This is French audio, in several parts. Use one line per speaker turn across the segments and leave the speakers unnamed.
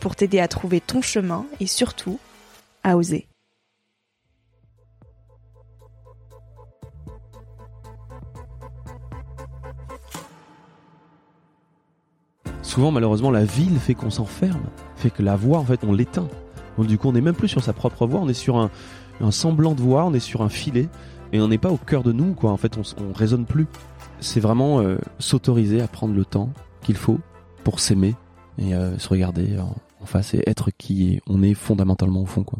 pour t'aider à trouver ton chemin et surtout à oser.
Souvent, malheureusement, la ville fait qu'on s'enferme, fait que la voix, en fait, on l'éteint. Donc, du coup, on n'est même plus sur sa propre voix, on est sur un, semblant de voix, on est sur un filet, et on n'est pas au cœur de nous, quoi. En fait, on, on raisonne plus. C'est vraiment euh, s'autoriser à prendre le temps qu'il faut pour s'aimer et euh, se regarder en face être qui on est fondamentalement au fond, quoi.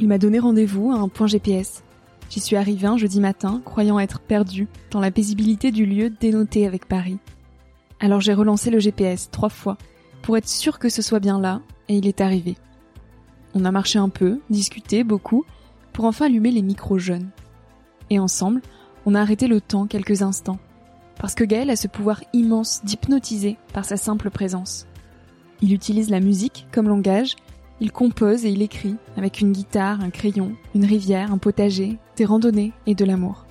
Il m'a donné rendez-vous à un point GPS. J'y suis arrivé un jeudi matin, croyant être perdu dans la paisibilité du lieu dénoté avec Paris. Alors j'ai relancé le GPS trois fois pour être sûr que ce soit bien là, et il est arrivé. On a marché un peu, discuté beaucoup, pour enfin allumer les micros jeunes. Et ensemble, on a arrêté le temps quelques instants, parce que Gaël a ce pouvoir immense d'hypnotiser par sa simple présence. Il utilise la musique comme langage, il compose et il écrit avec une guitare, un crayon, une rivière, un potager, des randonnées et de l'amour.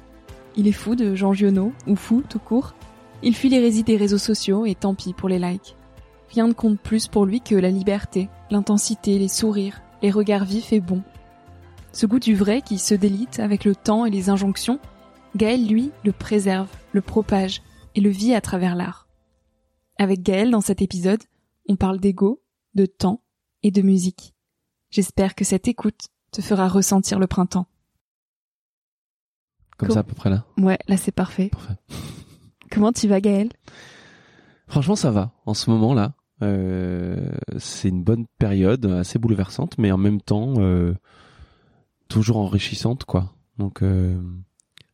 Il est fou de Jean Giono, ou fou tout court. Il fuit l'hérésie des réseaux sociaux et tant pis pour les likes. Rien ne compte plus pour lui que la liberté, l'intensité, les sourires, les regards vifs et bons. Ce goût du vrai qui se délite avec le temps et les injonctions, Gaël, lui, le préserve, le propage et le vit à travers l'art. Avec Gaël, dans cet épisode, on parle d'ego, de temps et de musique. J'espère que cette écoute te fera ressentir le printemps.
Comme ça, à peu près là.
Ouais, là c'est parfait.
Parfait.
Comment tu vas Gaël?
Franchement, ça va. En ce moment là, euh, c'est une bonne période, assez bouleversante, mais en même temps euh, toujours enrichissante, quoi. Donc euh,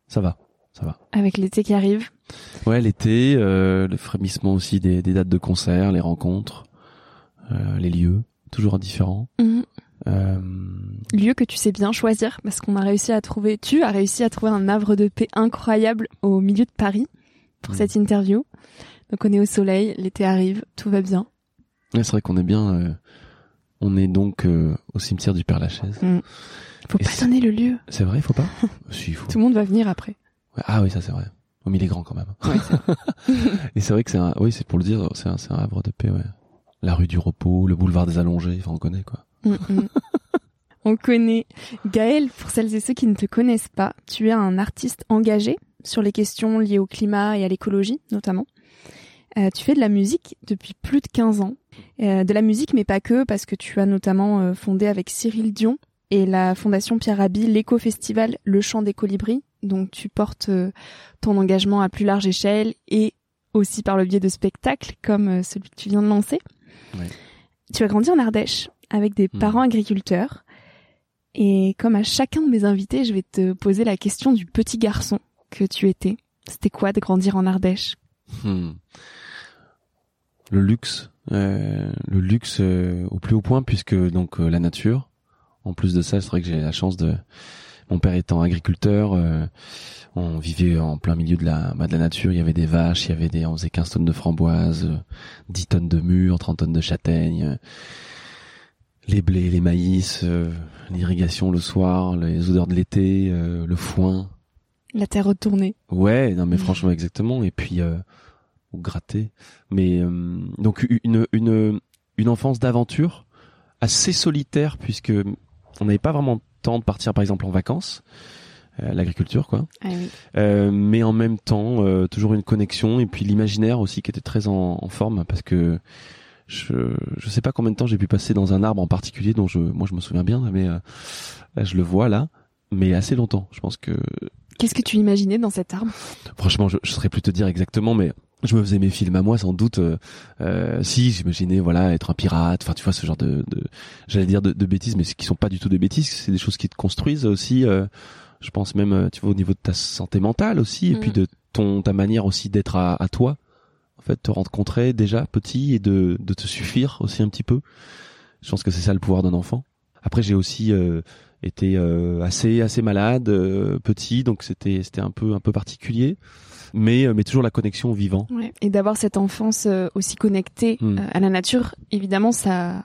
ça va, ça va.
Avec l'été qui arrive
Ouais, l'été, euh, le frémissement aussi des, des dates de concert, les rencontres, euh, les lieux, toujours différents. Euh,
Lieu que tu sais bien choisir parce qu'on a réussi à trouver, tu as réussi à trouver un havre de paix incroyable au milieu de Paris pour
Mhm.
cette interview. Donc on est au soleil, l'été arrive, tout va bien.
ouais, c'est vrai qu'on est bien. euh, on est donc euh, au cimetière du Père Lachaise.
Faut
Et
pas donner le lieu.
C'est vrai, il faut pas? Si, faut.
Tout le monde va venir après.
Ouais, ah oui, ça c'est vrai. Oh, mais il est grand quand même.
Ouais, c'est
Et c'est vrai que c'est un, oui, c'est pour le dire, c'est un, c'est un havre de paix, ouais. La rue du repos, le boulevard des allongés, enfin, on connaît, quoi.
Mm, mm. On connaît Gaël, pour celles et ceux qui ne te connaissent pas, tu es un artiste engagé sur les questions liées au climat et à l'écologie notamment. Euh, tu fais de la musique depuis plus de 15 ans. Euh, de la musique, mais pas que, parce que tu as notamment euh, fondé avec Cyril Dion et la Fondation Pierre Rabhi l'éco-festival Le Chant des Colibris. Donc tu portes euh, ton engagement à plus large échelle et aussi par le biais de spectacles comme euh, celui que tu viens de lancer.
Ouais.
Tu as grandi en Ardèche avec des
Mhm.
parents agriculteurs. Et comme à chacun de mes invités, je vais te poser la question du petit garçon que tu étais. C'était quoi de grandir en Ardèche?
Hmm. Le luxe, euh, le luxe euh, au plus haut point puisque donc euh, la nature. En plus de ça, c'est vrai que j'ai la chance de mon père étant agriculteur, euh, on vivait en plein milieu de la bah, de la nature. Il y avait des vaches, il y avait des, on faisait 15 tonnes de framboises, euh, 10 tonnes de mûres, 30 tonnes de châtaignes, euh, les blés, les maïs, euh, l'irrigation le soir, les odeurs de l'été, euh, le foin.
La terre retournée.
Ouais, non mais
Mhm.
franchement exactement. Et puis euh, ou gratter. Mais euh, donc une une une enfance d'aventure assez solitaire puisque on n'avait pas vraiment temps de partir par exemple en vacances, euh, l'agriculture quoi.
Ah oui.
Euh, mais en même temps euh, toujours une connexion et puis l'imaginaire aussi qui était très en, en forme parce que je je sais pas combien de temps j'ai pu passer dans un arbre en particulier dont je moi je me souviens bien mais euh, là je le vois là mais assez longtemps. Je pense que
Qu'est-ce que tu imaginais dans cet arbre?
Franchement, je, je saurais plus te dire exactement, mais je me faisais mes films à moi, sans doute. euh, euh, si, j'imaginais, voilà, être un pirate. Enfin, tu vois, ce genre de, de j'allais dire de, de bêtises, mais qui sont pas du tout des bêtises. C'est des choses qui te construisent aussi. euh, je pense même, euh, tu vois, au niveau de ta santé mentale aussi, et puis de ton ta manière aussi d'être à, à toi. En fait, te rencontrer déjà petit et de, de te suffire aussi un petit peu. Je pense que c'est ça le pouvoir d'un enfant. Après, j'ai aussi euh, été euh, assez assez malade euh, petit, donc c'était c'était un peu un peu particulier, mais euh, mais toujours la connexion au vivant.
Ouais. Et d'avoir cette enfance euh, aussi connectée
Hmm.
euh, à la nature, évidemment, ça,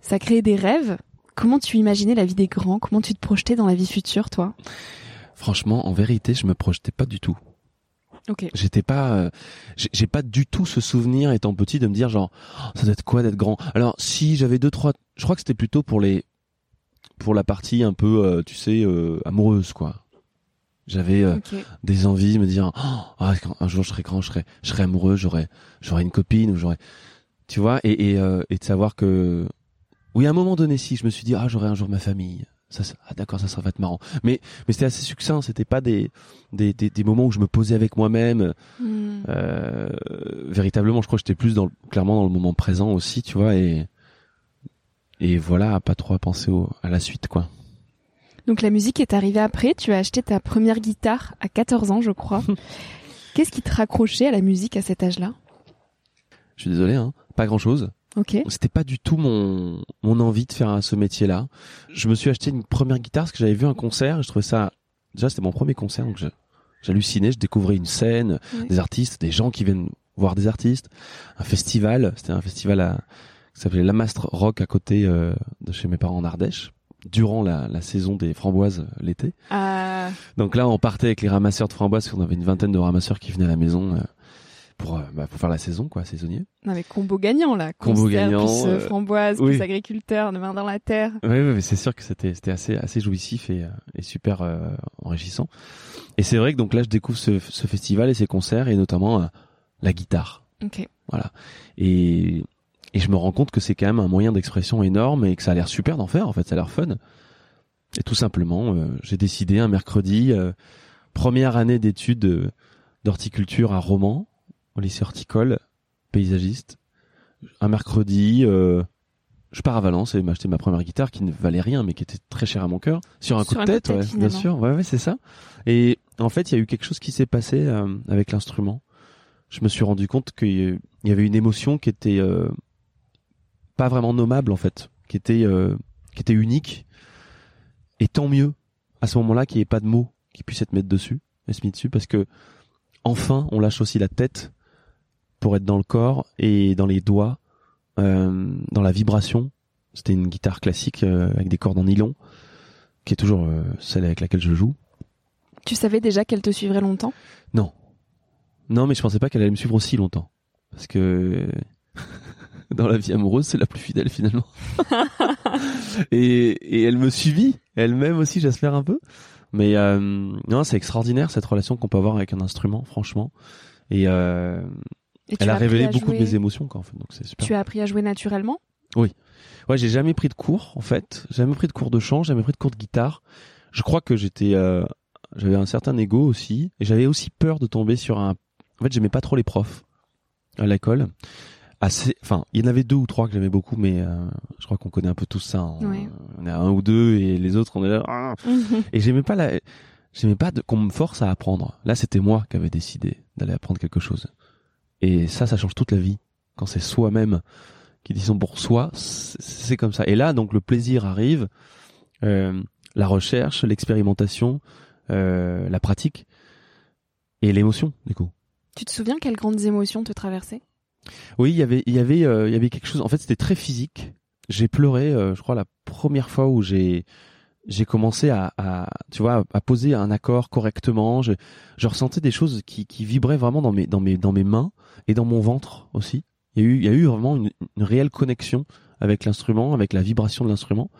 ça crée des rêves. Comment tu imaginais la vie des grands? Comment tu te projetais dans la vie future, toi?
Franchement, en vérité, je me projetais pas du tout.
Ok.
J'étais pas, euh, j'ai j'ai pas du tout ce souvenir étant petit de me dire genre Oh, ça doit être quoi d'être grand. Alors si j'avais deux trois, je crois que c'était plutôt pour les, pour la partie un peu, euh, tu sais, euh, amoureuse quoi. J'avais euh, des envies me dire Oh, ah, un jour je serai grand, je serai, je serai amoureux, j'aurai, j'aurai une copine ou j'aurai, tu vois, et et, euh, et de savoir que, oui, à un moment donné, si je me suis dit ah j'aurai un jour ma famille, ça, ça- ah d'accord, ça, ça va être marrant. Mais mais c'était assez succinct, c'était pas des, des des des moments où je me posais avec moi-même.
Hmm.
Euh, véritablement, je crois que j'étais plus dans le- clairement dans le moment présent aussi, tu vois, et et voilà, pas trop à penser au, à la suite, quoi.
Donc la musique est arrivée après. Tu as acheté ta première guitare à 14 ans, je crois. Qu'est-ce qui te raccrochait à la musique à cet âge-là?
Je suis désolé, hein, pas grand chose.
Ok.
C'était pas du tout mon mon envie de faire ce métier-là. Je me suis acheté une première guitare parce que j'avais vu un concert. Et je trouvais ça déjà c'était mon premier concert, donc je- j'hallucinais. Je découvrais une scène, des artistes, des gens qui viennent voir des artistes, un festival. C'était un festival à, qui s'appelait Lamastre Rock à côté euh, de chez mes parents en Ardèche durant la, la saison des framboises euh, l'été.
Ah,
Donc là, on partait avec les ramasseurs de framboises, parce qu'on avait une vingtaine de ramasseurs qui venaient à la maison euh, pour, euh, bah, pour faire la saison, quoi, saisonnier.
non mais combo gagnant là.
Combo gagnant,
Plus euh,
euh,
framboise,
oui.
plus agriculteur, de main dans la terre.
Oui, oui, mais c'est sûr que c'était c'était assez assez jouissif et, euh, et super euh, enrichissant. Et c'est vrai que donc là, je découvre ce, ce festival et ces concerts et notamment euh, la guitare.
Ok.
Voilà. Et et je me rends compte que c'est quand même un moyen d'expression énorme et que ça a l'air super d'en faire. En fait, ça a l'air fun. Et tout simplement, euh, j'ai décidé un mercredi, euh, première année d'études euh, d'horticulture à Romans, au lycée horticole, paysagiste. Un mercredi, euh, je pars à Valence et m'acheter ma première guitare qui ne valait rien mais qui était très chère à mon cœur. Sur un
Sur
coup de tête,
tête,
ouais, bien sûr. Ouais, ouais, c'est ça. Et en fait, il y a eu quelque chose qui s'est passé avec l'instrument. Je me suis rendu compte qu'il y avait une émotion qui était pas vraiment nommable en fait, qui était euh, qui était unique. Et tant mieux à ce moment-là qu'il n'y ait pas de mots qui puissent être mis dessus, être mis dessus, parce que enfin on lâche aussi la tête pour être dans le corps et dans les doigts, euh, dans la vibration. C'était une guitare classique euh, avec des cordes en nylon, qui est toujours euh, celle avec laquelle je joue.
Tu savais déjà qu'elle te suivrait longtemps?
Non, non, mais je pensais pas qu'elle allait me suivre aussi longtemps, parce que dans la vie amoureuse, c'est la plus fidèle finalement. et, et elle me suivit, elle-même aussi, j'espère un peu. Mais euh, non, c'est extraordinaire cette relation qu'on peut avoir avec un instrument, franchement. Et euh,
Et
elle a révélé beaucoup de mes émotions, quoi, en fait. Donc c'est super.
Tu as appris à jouer naturellement?
Ouais, j'ai jamais pris de cours, en fait. J'ai jamais pris de cours de chant, j'ai jamais pris de cours de guitare. Je crois que j'étais, euh, j'avais un certain ego aussi, et j'avais aussi peur de tomber sur un. En fait, j'aimais pas trop les profs à l'école. Assez. Enfin, il y en avait deux ou trois que j'aimais beaucoup, mais euh, je crois qu'on connaît un peu tous ça. hein.
Ouais.
On est à un ou deux et les autres, on est là. ah. Et j'aimais pas la, j'aimais pas qu'on me force à apprendre. Là, c'était moi qui avais décidé d'aller apprendre quelque chose. Et ça, ça change toute la vie. Quand c'est soi-même qui décide pour soi, c'est c'est comme ça. Et là, donc, le plaisir arrive, euh, la recherche, l'expérimentation, euh, la pratique et l'émotion, du coup.
Tu te souviens quelles grandes émotions te traversaient?
Oui, il y avait, il y avait, euh, il y avait quelque chose. En fait, c'était très physique. J'ai pleuré, euh, je crois, la première fois où j'ai, j'ai commencé à, à, tu vois, à poser un accord correctement. Je, je ressentais des choses qui, qui vibraient vraiment dans mes, dans mes, dans mes mains et dans mon ventre aussi. Il y a eu, il y a eu vraiment une, une réelle connexion avec l'instrument, avec la vibration de l'instrument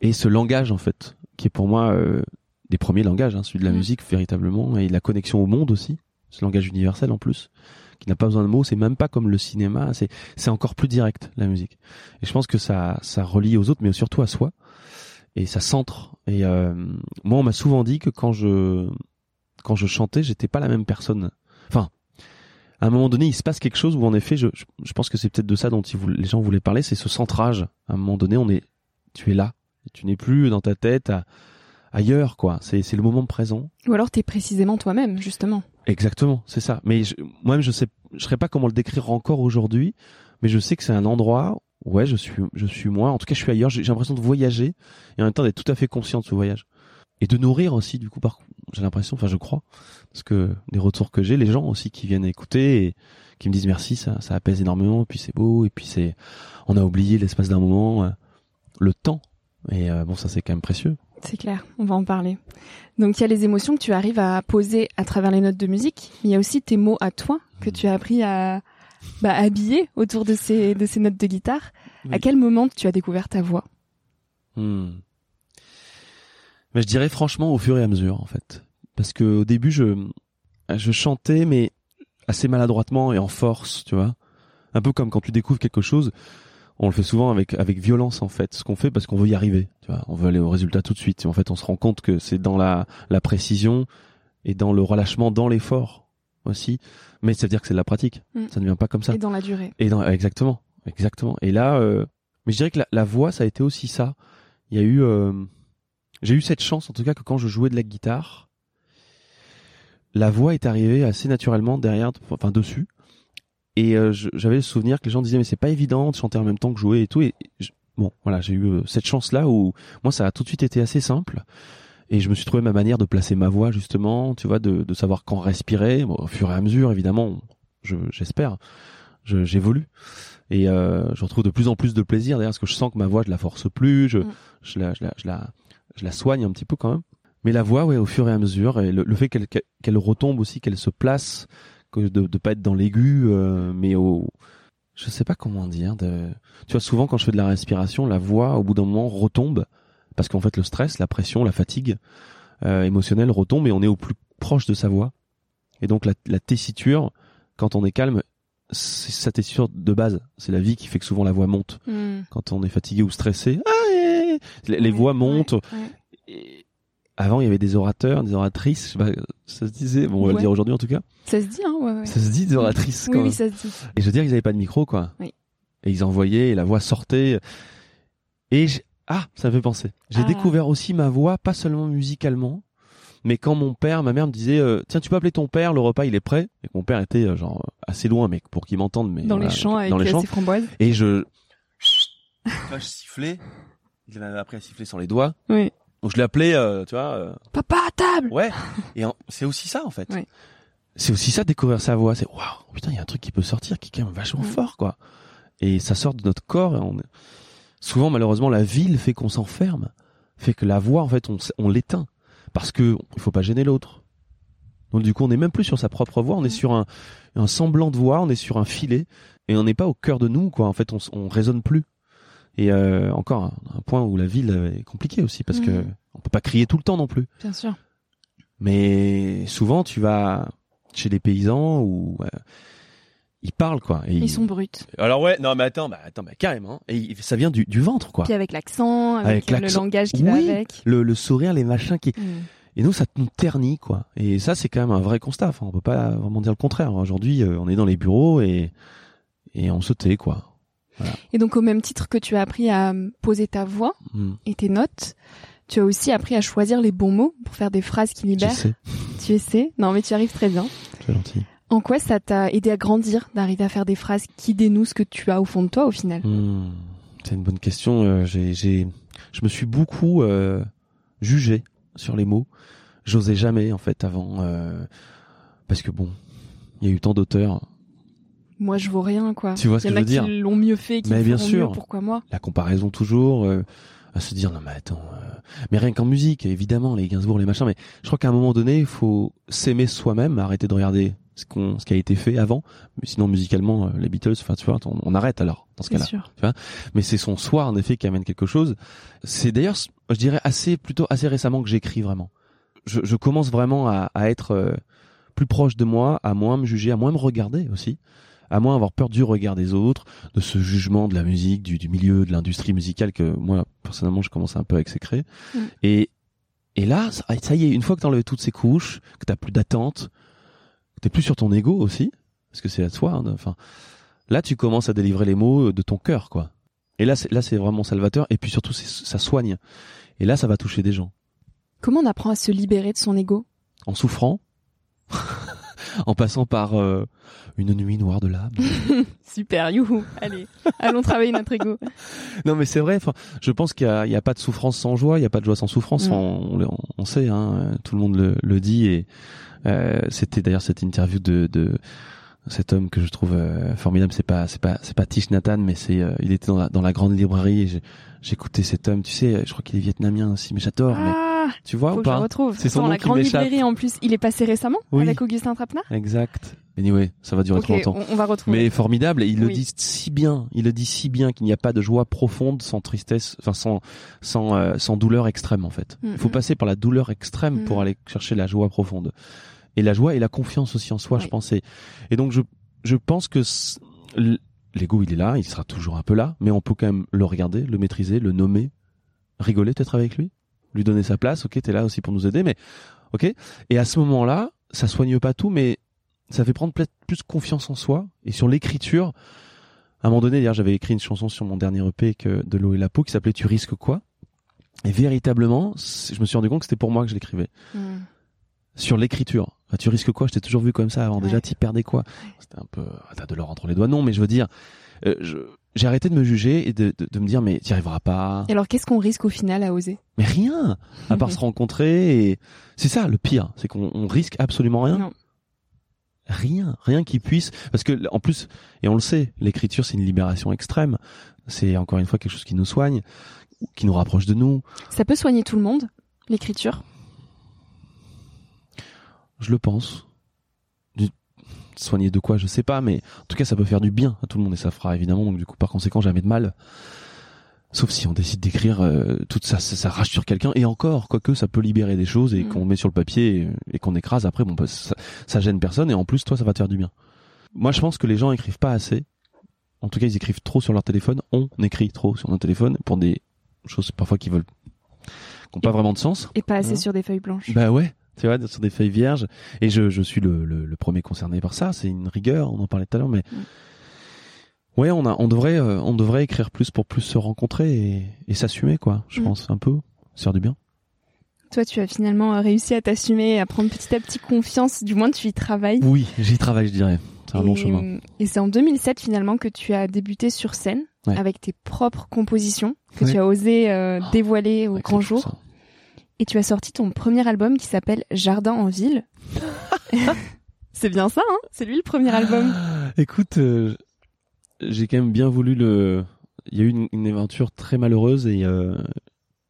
et ce langage en fait, qui est pour moi euh, des premiers langages, hein, celui de la
Mm.
musique véritablement et la connexion au monde aussi, ce langage universel en plus qui n'a pas besoin de mots, c'est même pas comme le cinéma, c'est c'est encore plus direct la musique. Et je pense que ça ça relie aux autres, mais surtout à soi, et ça centre. Et euh, moi, on m'a souvent dit que quand je quand je chantais, j'étais pas la même personne. Enfin, à un moment donné, il se passe quelque chose où en effet, je je, pense que c'est peut-être de ça dont les gens voulaient parler, c'est ce centrage. À un moment donné, on est tu es là, tu n'es plus dans ta tête ailleurs quoi. C'est c'est le moment présent.
Ou alors t'es précisément toi-même, justement.
Exactement, c'est ça. Mais moi-même, je sais, je saurais pas comment le décrire encore aujourd'hui, mais je sais que c'est un endroit. Ouais, je suis, je suis moi. En tout cas, je suis ailleurs. J'ai j'ai l'impression de voyager et en même temps d'être tout à fait conscient de ce voyage et de nourrir aussi. Du coup, par j'ai l'impression, enfin, je crois, parce que des retours que j'ai, les gens aussi qui viennent écouter et qui me disent merci, ça, ça apaise énormément. Et puis c'est beau. Et puis c'est, on a oublié l'espace d'un moment, euh, le temps. Et euh, bon, ça c'est quand même précieux.
C'est clair, on va en parler. Donc il y a les émotions que tu arrives à poser à travers les notes de musique, mais il y a aussi tes mots à toi que tu as appris à bah, habiller autour de ces, de ces notes de guitare. À quel moment tu as découvert ta voix?
Hmm. Mais je dirais franchement au fur et à mesure en fait, parce que au début je je chantais mais assez maladroitement et en force, tu vois, un peu comme quand tu découvres quelque chose, on le fait souvent avec avec violence en fait, ce qu'on fait parce qu'on veut y arriver, tu vois, on veut aller au résultat tout de suite. Et en fait, on se rend compte que c'est dans la la précision et dans le relâchement, dans l'effort aussi, mais ça veut dire que c'est de la pratique,
Hmm.
ça ne vient pas comme ça.
et dans la durée
Et dans, exactement, exactement. Et là, euh, mais je dirais que la, la voix, ça a été aussi ça. Il y a eu, euh, j'ai eu cette chance, en tout cas, que quand je jouais de la guitare, la voix est arrivée assez naturellement derrière, enfin dessus. Et euh, j'avais le souvenir que les gens disaient mais c'est pas évident de chanter en même temps que jouer et tout. Et je- bon, voilà, j'ai eu euh, cette chance-là où moi ça a tout de suite été assez simple. Et je me suis trouvé ma manière de placer ma voix justement, tu vois, de, de savoir quand respirer. Bon, au fur et à mesure, évidemment, je- j'espère, je- j'évolue et euh, je retrouve de plus en plus de plaisir d'ailleurs parce que je sens que ma voix je la force plus, je,
Mm.
je, la, je, la, je, la, je la soigne un petit peu quand même. Mais la voix, ouais, au fur et à mesure, et le, le fait qu'elle retombe aussi, qu'elle se place, que de de pas être dans l'aigu, euh, mais au, je sais pas comment dire. De, tu vois, souvent quand je fais de la respiration, la voix au bout d'un moment retombe parce qu'en fait le stress, la pression, la fatigue euh, émotionnelle retombe et on est au plus proche de sa voix. Et donc la, la tessiture, quand on est calme, c'est sa tessiture de base. C'est la vie qui fait que souvent la voix monte.
Hmm.
Quand on est fatigué ou stressé, ah, eh, eh, les, les
Ouais,
voix montent.
ouais, ouais.
Et avant, il y avait des orateurs, des oratrices. Je sais pas, ça se disait. Bon, on va
Ouais.
le dire aujourd'hui en tout cas.
Ça se dit, hein ouais, ouais.
Ça se dit des oratrices quand
Oui,
même.
oui, ça se dit.
Et je veux dire qu'ils avaient pas de micro, quoi.
Oui.
Et ils envoyaient, et la voix sortait. Et j'ai- ah, ça me fait penser. J'ai
Ah.
découvert aussi ma voix, pas seulement musicalement, mais quand mon père, ma mère me disait, euh, tiens, tu peux appeler ton père, le repas il est prêt? Et que mon père était euh, genre assez loin, mais pour qu'il m'entende, mais
Dans les champs avec
dans les champs.
ses framboises.
Et je, vois, je sifflais. Il avait appris à siffler sans les doigts.
Oui.
Donc je l'appelais, euh, tu vois. euh,
Papa à table
Ouais. Et en- c'est aussi ça en fait.
Ouais.
C'est aussi ça découvrir sa voix. C'est waouh, putain, il y a un truc qui peut sortir qui est quand même vachement fort quoi. Et ça sort de notre corps. Et on... Souvent malheureusement la ville fait qu'on s'enferme, fait que la voix en fait on, s- on l'éteint parce que il faut pas gêner l'autre. Donc du coup on n'est même plus sur sa propre voix, on est sur un, un semblant de voix, on est sur un filet et on n'est pas au cœur de nous quoi. En fait on, s- on résonne plus. Et euh, encore un, un point où la ville est compliquée aussi parce que
Mm.
on peut pas crier tout le temps non plus.
Bien sûr.
Mais souvent, tu vas chez les paysans où euh, ils parlent quoi. Et
Ils sont bruts.
Alors ouais, non mais attends, bah attends, bah carrément. Et ça vient du, du ventre quoi.
Puis avec l'accent, avec,
Avec
le langage qui va
Oui.
avec.
Le, le sourire, les machins qui.
Hmm.
Et nous, ça nous ternit quoi. Et ça, c'est quand même un vrai constat. Enfin, on peut pas vraiment dire le contraire. Aujourd'hui, euh, on est dans les bureaux et et on se tait quoi.
Et donc au même titre que tu as appris à poser ta voix
Hmm.
et tes notes, tu as aussi appris à choisir les bons mots pour faire des phrases qui libèrent.
sais,
Tu essaies Non mais tu arrives très bien.
c'est gentil.
En quoi ça t'a aidé à grandir, d'arriver à faire des phrases qui dénouent ce que tu as au fond de toi au final?
Hmm, C'est une bonne question. Euh, j'ai, j'ai, je me suis beaucoup euh, jugé sur les mots. J'osais jamais en fait avant, euh, parce que bon, il y a eu tant d'auteurs.
Moi je vaux rien quoi.
Tu vois ce
Il y
que
en
je veux
a
dire
qui l'ont mieux fait, qui
Mais bien sûr.
mieux, pourquoi moi?
La comparaison toujours, euh, à se dire non mais attends, euh, mais rien qu'en musique, évidemment les Gainsbourg, les machins, mais je crois qu'à un moment donné, il faut s'aimer soi-même, arrêter de regarder ce qu'on, ce qui a été fait avant. Mais sinon musicalement, euh, les Beatles, enfin tu vois, on, on arrête alors dans ce cas-là. mais c'est son soi en effet qui amène quelque chose. C'est d'ailleurs, je dirais assez plutôt assez récemment que j'écris vraiment. Je, je commence vraiment à, à être euh, plus proche de moi, à moins me juger, à moins me regarder aussi, à moins avoir peur du regard des autres, de ce jugement de la musique, du, du milieu, de l'industrie musicale que moi personnellement je commence un peu à exécrer.
Mm.
Et et là, ça, y est, une fois que t'enlèves toutes ces couches, que t'as plus d'attente, que t'es plus sur ton ego aussi, parce que c'est à toi. hein, Enfin, là tu commences à délivrer les mots de ton cœur, quoi. Et là, c'est là, c'est vraiment salvateur. Et puis surtout, ça soigne. Et là, ça va toucher des gens.
Comment on apprend à se libérer de son ego?
En souffrant, en passant par euh, une nuit noire de l'âme.
Super, youhou Allez, allons travailler notre ego.
non, mais c'est vrai. Enfin, je pense qu'il y a, pas de souffrance sans joie. Il y a pas de joie sans souffrance.
Mm.
On, on, le- on sait. Hein, tout le monde le, le dit. Et euh, c'était d'ailleurs cette interview de, de cet homme que je trouve euh, formidable. C'est pas, c'est pas, c'est pas Tish Nathan, mais c'est, euh, il était dans la, dans la grande librairie. Et j'écoutais cet homme. Tu sais, je crois qu'il est vietnamien aussi, mais j'adore. mais
Ah,
tu vois
faut
ou
que je le
pas?
retrouve.
C'est son
Dans
nom
la grande librairie en plus. Il est passé récemment
Oui.
avec Augustin Trapenard
Exact. Anyway, ça va durer trop longtemps.
on, on va retrouver.
Mais formidable, et il le dit si bien, il le dit si bien qu'il n'y a pas de joie profonde sans tristesse, enfin sans sans euh, sans douleur extrême en fait. Il faut
Mhm.
passer par la douleur extrême pour
Mhm.
aller chercher la joie profonde. Et la joie et la confiance aussi en soi, je pensais. Et donc je je pense que l'ego il est là, il sera toujours un peu là, mais on peut quand même le regarder, le maîtriser, le nommer, rigoler peut-être avec lui, lui donner sa place. Ok, t'es là aussi pour nous aider, mais ok. Et à ce moment-là, ça soigne pas tout, mais ça fait prendre peut-être plus confiance en soi et sur l'écriture. À un moment donné, d'ailleurs, j'avais écrit une chanson sur mon dernier EP que de l'eau et la peau qui s'appelait Tu risques quoi? Et véritablement, je me suis rendu compte que c'était pour moi que je l'écrivais.
Hmm.
Sur l'écriture, Ah, tu risques quoi? Je t'ai toujours vu comme ça avant. Déjà,
Ouais.
t'y perdais quoi? C'était un peu, ah, t'as de l'or entre les doigts. Non, mais je veux dire, euh, je- j'ai arrêté de me juger et de, de, de me dire mais t'y arriveras pas.
Et alors, qu'est-ce qu'on risque au final à oser?
Mais rien, à part se rencontrer. Et c'est ça le pire, c'est qu'on on risque absolument rien.
Non.
Rien, rien qui puisse, parce que en plus, et on le sait, l'écriture c'est une libération extrême. C'est encore une fois quelque chose qui nous soigne, qui nous rapproche de nous.
Ça peut soigner tout le monde, l'écriture?
Je le pense. Du- Soigner de quoi, je sais pas, mais en tout cas, ça peut faire du bien à tout le monde et ça fera évidemment. Donc du coup, par conséquent, jamais de mal. Sauf si on décide d'écrire euh, toute ça, ça, ça rage sur quelqu'un et encore, quoique ça peut libérer des choses et
Mm.
qu'on met sur le papier et, et qu'on écrase après, bon, bah, ça, ça gêne personne et en plus, toi, ça va te faire du bien. Moi, je pense que les gens écrivent pas assez. En tout cas, ils écrivent trop sur leur téléphone. On écrit trop sur notre téléphone pour des choses parfois qui veulent, qui n'ont pas vraiment de sens.
Et pas assez sur des feuilles blanches.
Bah ouais, tu vois, sur des feuilles vierges. Et je, je suis le, le, le premier concerné par ça. C'est une rigueur, on en parlait tout à l'heure, mais
Mm.
ouais, on a, on devrait, euh, on devrait écrire plus pour plus se rencontrer et, et s'assumer, quoi. Je
Mm.
pense un peu, faire du bien.
Toi, tu as finalement euh, réussi à t'assumer, à prendre petit à petit confiance. Du moins, tu y travailles.
Oui, j'y travaille, je dirais. C'est un long
et,
chemin.
et c'est en 2007 finalement que tu as débuté sur scène
Ouais.
avec tes propres compositions que
Ouais.
tu as osé euh, dévoiler au grand jour. Et tu as sorti ton premier album qui s'appelle Jardin en ville. c'est bien ça, hein? C'est lui le premier album.
Écoute, euh, j'ai quand même bien voulu le. Il y a eu une, une aventure très malheureuse et euh,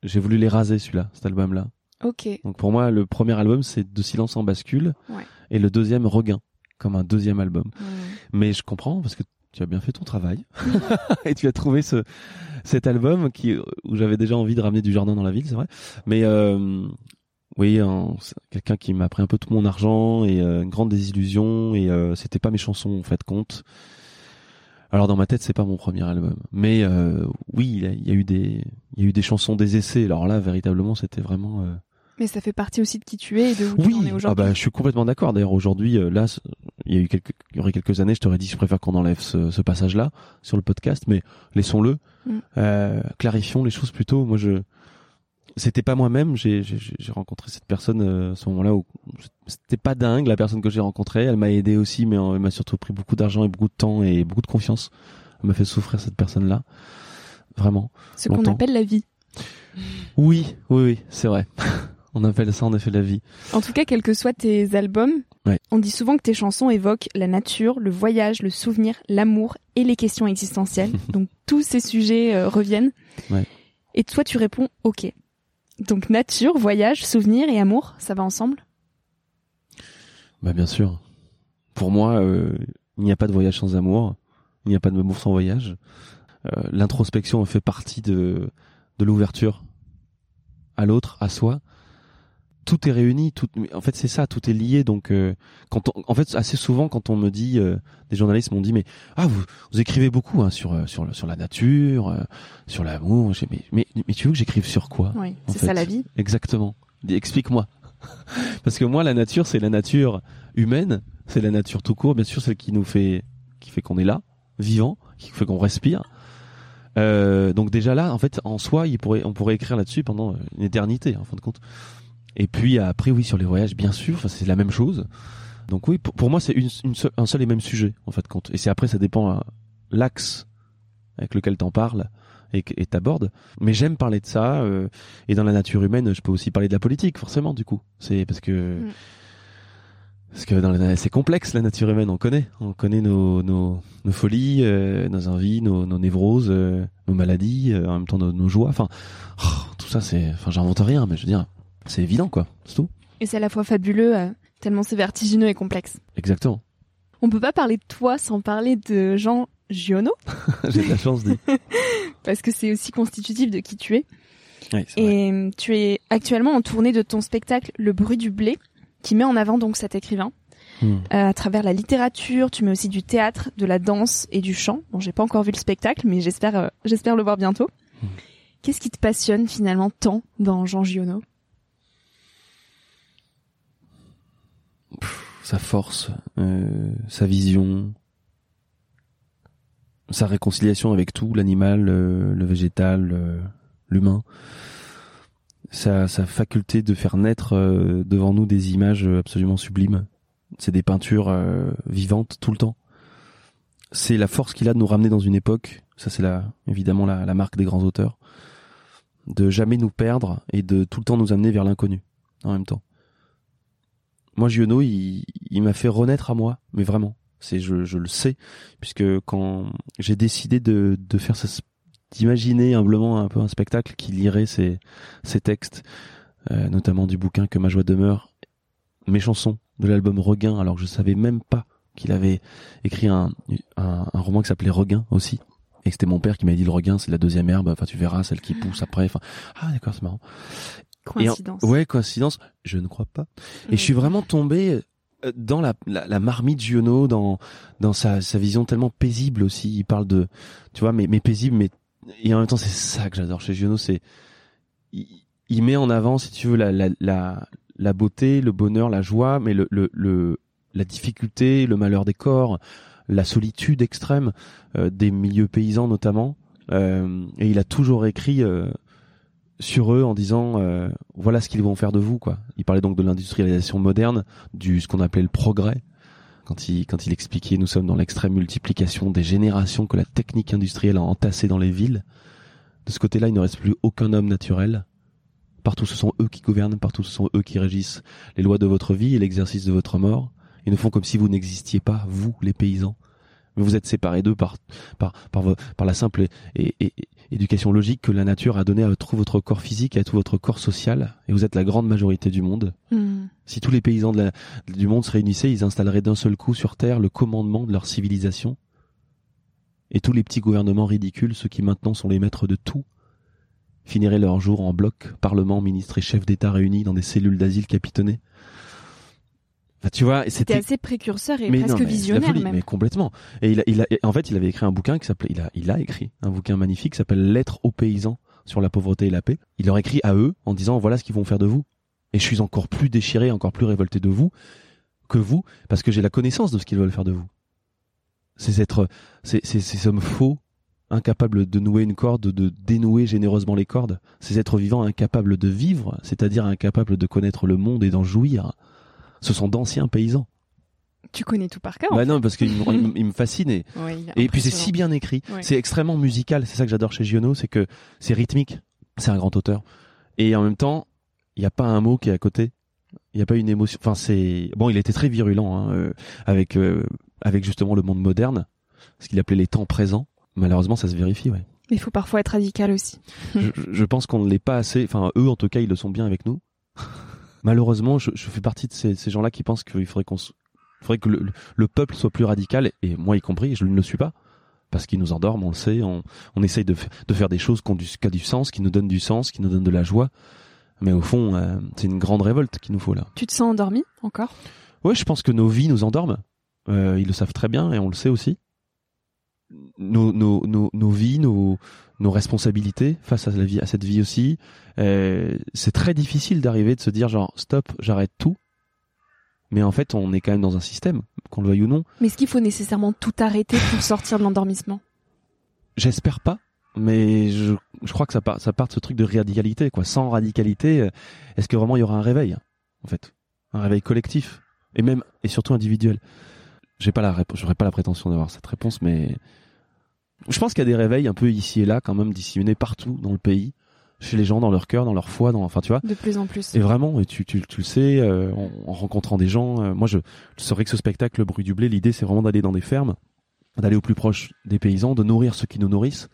j'ai voulu les raser celui-là, cet album-là.
Ok.
Donc pour moi, le premier album, c'est De silence en bascule.
Ouais.
Et le deuxième, Regain, comme un deuxième album. Mais je comprends, parce que tu as bien fait ton travail. et tu as trouvé ce, cet album qui, où j'avais déjà envie de ramener du jardin dans la ville, c'est vrai. Mais euh, oui, quelqu'un qui m'a pris un peu tout mon argent et euh, une grande désillusion. Et euh, c'était pas mes chansons, en fait, compte. Alors dans ma tête, c'est pas mon premier album, mais euh, oui, il y, a, il y a eu des, il y a eu des chansons, des essais. Alors là, véritablement, c'était vraiment.
Mais ça fait partie aussi de qui tu es et de où tu en es
oui, ah
aujourd'hui.
bah, je suis complètement d'accord. D'ailleurs, aujourd'hui, euh, là, il y a eu quelques, il y aurait quelques années, je t'aurais dit, je préfère qu'on enlève ce, ce passage-là sur le podcast, mais laissons-le.
Mm.
Euh, clarifions les choses plutôt. Moi, je, c'était pas moi-même. J'ai, j'ai, j'ai rencontré cette personne euh, à ce moment-là où c'était pas dingue la personne que j'ai rencontrée. Elle m'a aidé aussi, mais euh, elle m'a surtout pris beaucoup d'argent et beaucoup de temps et beaucoup de confiance. Elle m'a fait souffrir cette personne-là, vraiment.
Ce qu'on appelle la vie.
Oui, oui, oui, c'est vrai. On appelle ça en effet la vie.
En tout cas, quels que soient tes albums,
Ouais.
on dit souvent que tes chansons évoquent la nature, le voyage, le souvenir, l'amour et les questions existentielles. Donc tous ces sujets euh, reviennent.
Ouais.
Et toi, tu réponds OK. Donc nature, voyage, souvenir et amour, ça va ensemble?
Bah bien sûr. Pour moi, euh, il n'y a pas de voyage sans amour. Il n'y a pas de amour sans voyage. Euh, L'introspection fait partie de, de l'ouverture à l'autre, à soi. Tout est réuni. Tout, en fait, c'est ça. Tout est lié. Donc, euh, quand on- en fait, assez souvent, quand on me dit, euh, des journalistes m'ont dit, mais ah, vous, vous écrivez beaucoup hein, sur euh, sur sur la nature, euh, sur l'amour. J'ai- Mais, mais mais tu veux que j'écrive sur quoi
Oui, c'est ça la vie.
Exactement. Explique-moi. Parce que moi, la nature, c'est la nature humaine, c'est la nature tout court, bien sûr, celle qui nous fait, qui fait qu'on est là, vivant, qui fait qu'on respire. Euh, donc déjà là, en fait, en soi, il pourrait, on pourrait écrire là-dessus pendant une éternité, en fin de compte. Et puis après, oui, sur les voyages, bien sûr, c'est la même chose. Donc oui, pour, pour moi, c'est une, une seule- un seul et même sujet, en fait, compte. Et c'est après, ça dépend euh, l'axe avec lequel t'en parles et t'abordes. Mais j'aime parler de ça. euh, et dans la nature humaine, je peux aussi parler de la politique, forcément, du coup. C'est parce que
Mm.
parce que dans la- c'est complexe la nature humaine. On connaît, on connaît nos nos, nos folies, euh, nos envies, nos, nos névroses, euh, nos maladies, euh, en même temps nos, nos joies. Enfin, oh, tout ça, c'est. Enfin, j'invente rien, mais je veux dire, c'est évident, quoi. C'est tout.
Et c'est à la fois fabuleux, euh, tellement c'est vertigineux et complexe.
Exactement.
On peut pas parler de toi sans parler de Jean Giono,
J'ai de la chance de.
parce que c'est aussi constitutif de qui tu es.
Vrai.
Et euh, tu es actuellement en tournée de ton spectacle Le bruit du blé, qui met en avant donc cet écrivain.
Hmm.
Euh, à travers la littérature, tu mets aussi du théâtre, de la danse et du chant. Bon, j'ai pas encore vu le spectacle, mais j'espère, euh, j'espère le voir bientôt.
Hmm.
Qu'est-ce qui te passionne finalement tant dans Jean Giono?
Sa force, euh, sa vision, sa réconciliation avec tout, l'animal, euh, le végétal, euh, l'humain, sa, faculté de faire naître devant nous des images absolument sublimes. C'est des peintures vivantes tout le temps. C'est la force qu'il a de nous ramener dans une époque, ça c'est la, évidemment la, la marque des grands auteurs, de jamais nous perdre et de tout le temps nous amener vers l'inconnu en même temps moi Giono il, m'a fait renaître à moi mais vraiment. C'est je, le sais puisque quand j'ai décidé de, faire ça d'imaginer humblement un peu un spectacle qui lirait ces, textes euh, notamment du bouquin que ma joie demeure mes chansons de l'album Regain alors que je savais même pas qu'il avait écrit un, un, roman qui s'appelait Regain aussi et c'était mon père qui m'a dit le regain c'est la deuxième herbe enfin tu verras celle qui pousse après enfin. Ah d'accord c'est marrant En-
Coïncidence.
ouais coïncidence je ne crois pas et je suis vraiment tombé euh, dans la, la, la marmite Giono, dans, dans sa, sa vision tellement paisible aussi. Il parle de, tu vois, mais, mais paisible, mais, et en même temps, c'est ça que j'adore chez Giono, c'est, il, il met en avant, si tu veux, la, la, la, la beauté, le bonheur, la joie, mais le, le, le, la difficulté, le malheur des corps, la solitude extrême, euh, des milieux paysans notamment. Euh, et il a toujours écrit, euh, sur eux en disant euh, voilà ce qu'ils vont faire de vous quoi. Il parlait donc de l'industrialisation moderne, du ce qu'on appelait le progrès. Quand il quand il expliquait nous sommes dans l'extrême multiplication des générations que la technique industrielle a entassé dans les villes. De ce côté-là, il ne reste plus aucun homme naturel. Partout ce sont eux qui gouvernent, partout ce sont eux qui régissent les lois de votre vie et l'exercice de votre mort. Ils ne font comme si vous n'existiez pas, vous les paysans. Mais vous êtes séparés d'eux par par par, par la simple et, et- et- éducation logique que la nature a donnée à tout votre corps physique et à tout votre corps social. Et vous êtes la grande majorité du monde.
Hmm.
Si tous les paysans de la- du monde se réunissaient, ils installeraient d'un seul coup sur Terre le commandement de leur civilisation. Et tous les petits gouvernements ridicules, ceux qui maintenant sont les maîtres de tout, finiraient leur jour en bloc, parlement, ministres et chefs d'État réunis dans des cellules d'asile capitonnées. Enfin, tu vois,
C'était assez précurseur et
mais
presque
non, mais c'est
visionnaire
folie,
même.
Mais complètement. Et il a, il a, et en fait, il avait écrit un bouquin qui s'appelait, il a, il a écrit un bouquin magnifique qui s'appelle Lettres aux paysans sur la pauvreté et la paix. Il leur écrit à eux en disant voilà ce qu'ils vont faire de vous. Et je suis encore plus déchiré, encore plus révolté de vous que vous, parce que j'ai la connaissance de ce qu'ils veulent faire de vous. Ces êtres, ces, ces, ces hommes faux, incapables de nouer une corde, de dénouer généreusement les cordes, ces êtres vivants incapables de vivre, c'est-à-dire incapables de connaître le monde et d'en jouir, ce sont d'anciens paysans.
Tu connais tout par cœur.
Bah non, parce qu'il me, fascine et, et puis c'est si bien écrit. C'est extrêmement musical. C'est ça que j'adore chez Giono, c'est que c'est rythmique. C'est un grand auteur. Et en même temps, il n'y a pas un mot qui est à côté. Il n'y a pas une émotion. Enfin, c'est bon. Il était très virulent hein, euh, avec euh, avec justement le monde moderne, ce qu'il appelait les temps présents. Malheureusement, ça se vérifie, ouais.
Mais il faut parfois être radical aussi.
je, je pense qu'on ne l'est pas assez. Enfin, eux, en tout cas, ils le sont bien avec nous. Malheureusement, je, je, fais partie de ces, ces gens-là qui pensent qu'il faudrait qu'on faudrait que le, peuple soit plus radical, et moi y compris, je ne le suis pas. Parce qu'il nous endorme, on le sait, on, on essaye de, de, faire des choses qui ont du, qui du sens, qui nous donnent du sens, qui nous donnent de la joie. Mais au fond, euh, c'est une grande révolte qu'il nous faut là.
Tu te sens endormi encore?
Ouais, je pense que nos vies nous endorment. Euh, ils le savent très bien et on le sait aussi. Nos, nos, nos, nos vies, nos, nos responsabilités face à la vie, à cette vie aussi. Euh, c'est très difficile d'arriver de se dire genre stop, j'arrête tout mais en fait, on est quand même dans un système, qu'on le veuille ou non.
Mais est-ce qu'il faut nécessairement tout arrêter pour sortir de l'endormissement?
J'espère pas, mais je, je, crois que ça part, ça part de ce truc de radicalité, quoi. Sans radicalité, euh, est-ce que vraiment il y aura un réveil, en fait, un réveil collectif et même et surtout individuel J'ai pas la, j'aurais pas la prétention d'avoir cette réponse, mais je pense qu'il y a des réveils un peu ici et là, quand même disséminés partout dans le pays chez les gens, dans leur cœur, dans leur foi, dans, enfin tu vois.
De plus en plus.
Et vraiment, et tu, tu, tu le sais, euh, en, rencontrant des gens, euh, moi je, je saurais que ce spectacle, le bruit du blé, l'idée c'est vraiment d'aller dans des fermes, d'aller au plus proche des paysans, de nourrir ceux qui nous nourrissent,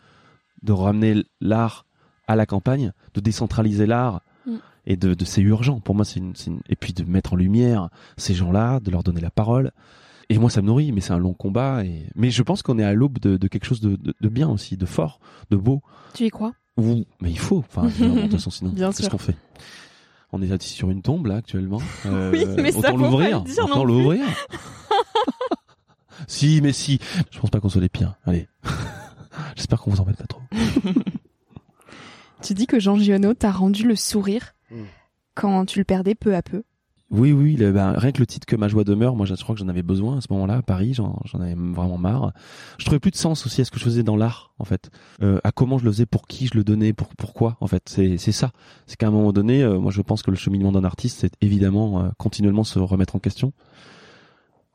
de ramener l'art à la campagne, de décentraliser l'art. Mm. Et de, de c'est urgent. Pour moi, c'est une, une, et puis de mettre en lumière ces gens-là, de leur donner la parole. Et moi, ça me nourrit, mais c'est un long combat. Et... Mais je pense qu'on est à l'aube de, de, quelque chose de, de, de bien aussi, de fort, de beau.
Tu y crois?
Oui, mais il faut. Enfin, de toute façon, sinon, qu'est-ce qu'on fait On est assis sur une tombe là actuellement.
Euh, oui, mais
autant l'ouvrir. Autant l'ouvrir. si, mais si. Je pense pas qu'on soit les pires. Allez. J'espère qu'on vous embête pas trop.
tu dis que Jean Giono t'a rendu le sourire mm. quand tu le perdais peu à peu.
Oui, oui, ben, rien que le titre que ma joie demeure, moi je crois que j'en avais besoin à ce moment-là à Paris, j'en avais vraiment marre. Je trouvais plus de sens aussi à ce que je faisais dans l'art, en fait, euh, à comment je le faisais, pour qui je le donnais, pour pourquoi, en fait, c'est c'est ça. C'est qu'à un moment donné, euh, moi je pense que le cheminement d'un artiste, c'est évidemment euh, continuellement se remettre en question,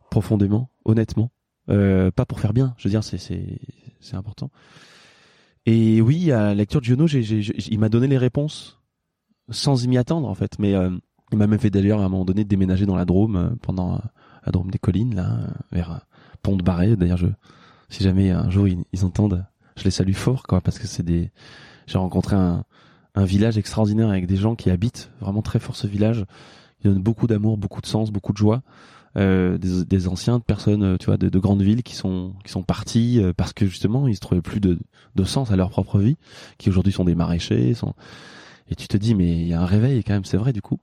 profondément, honnêtement, euh, pas pour faire bien. Je veux dire, c'est important. Et oui, à la lecture de Giono, il m'a donné les réponses sans y m'y attendre en fait, mais il m'a même fait d'ailleurs à un moment donné déménager dans la Drôme euh, pendant euh, la Drôme des collines là euh, vers Pont de Barret. D'ailleurs, je si jamais un jour ils, entendent, je les salue fort quoi parce que c'est des j'ai rencontré un un village extraordinaire avec des gens qui habitent vraiment très fort ce village. Il donne beaucoup d'amour, beaucoup de sens, beaucoup de joie. Euh, des, des anciens de personnes, tu vois, de, de, grandes villes qui sont qui sont partis parce que justement ils se trouvaient plus de, de sens à leur propre vie, qui aujourd'hui sont des maraîchers. Sont... Et tu te dis mais il y a un réveil quand même, c'est vrai du coup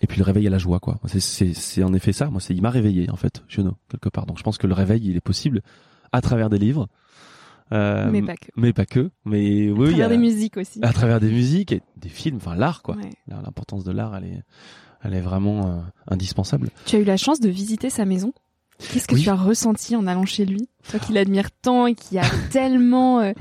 et puis le réveil à la joie quoi. C'est en effet ça. Moi c'est il m'a réveillé en fait Giono quelque part. Donc je pense que le réveil il est possible à travers des livres.
Euh, mais pas que.
mais pas que. Mais
oui à travers des musiques aussi.
à travers des musiques et des films. Enfin l'art quoi. L'importance de l'art elle est elle est vraiment euh, indispensable.
Tu as eu la chance de visiter sa maison? Qu'est-ce que tu as ressenti en allant chez lui? Toi qui l'admires tant et qui a tellement euh,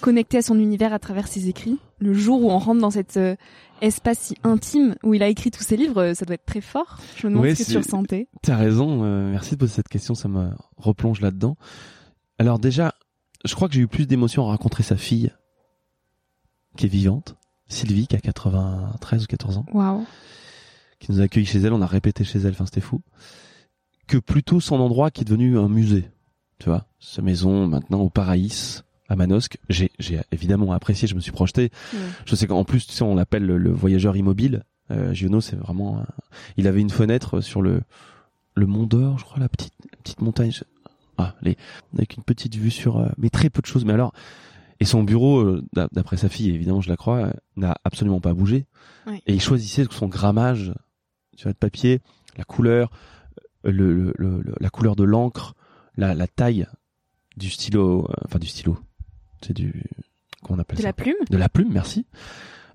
connecté à son univers à travers ses écrits. Le jour où on rentre dans cette euh, espace si intime où il a écrit tous ses livres, euh, ça doit être très fort. Je me demande ce que tu ressentais.
T'as raison, euh, merci de poser cette question, ça me replonge là-dedans. Alors déjà, je crois que j'ai eu plus d'émotions à rencontrer sa fille, qui est vivante, Sylvie, qui a 93 ou 14 ans.
Waouh.
Qui nous a accueillis chez elle, on a répété chez elle, enfin c'était fou. Que plutôt son endroit qui est devenu un musée. Tu vois, sa maison maintenant au Paraïs, à Manosque. J'ai, j'ai évidemment apprécié, je me suis projeté. Je sais qu'en plus, tu sais, on l'appelle le, voyageur immobile. Euh, Giono, c'est vraiment. Il avait une fenêtre sur le le Mont d'Or, je crois, la petite petite montagne. Ah, les, avec une petite vue sur, euh, mais très peu de choses. Mais alors, et son bureau, euh, d'après sa fille, évidemment, je la crois, n'a absolument pas bougé. Et il choisissait son grammage, tu vois, de papier, la couleur, le, le, la couleur de l'encre, la, la taille du stylo, enfin du stylo, c'est du comment on appelle
de
ça
la plume
de la plume merci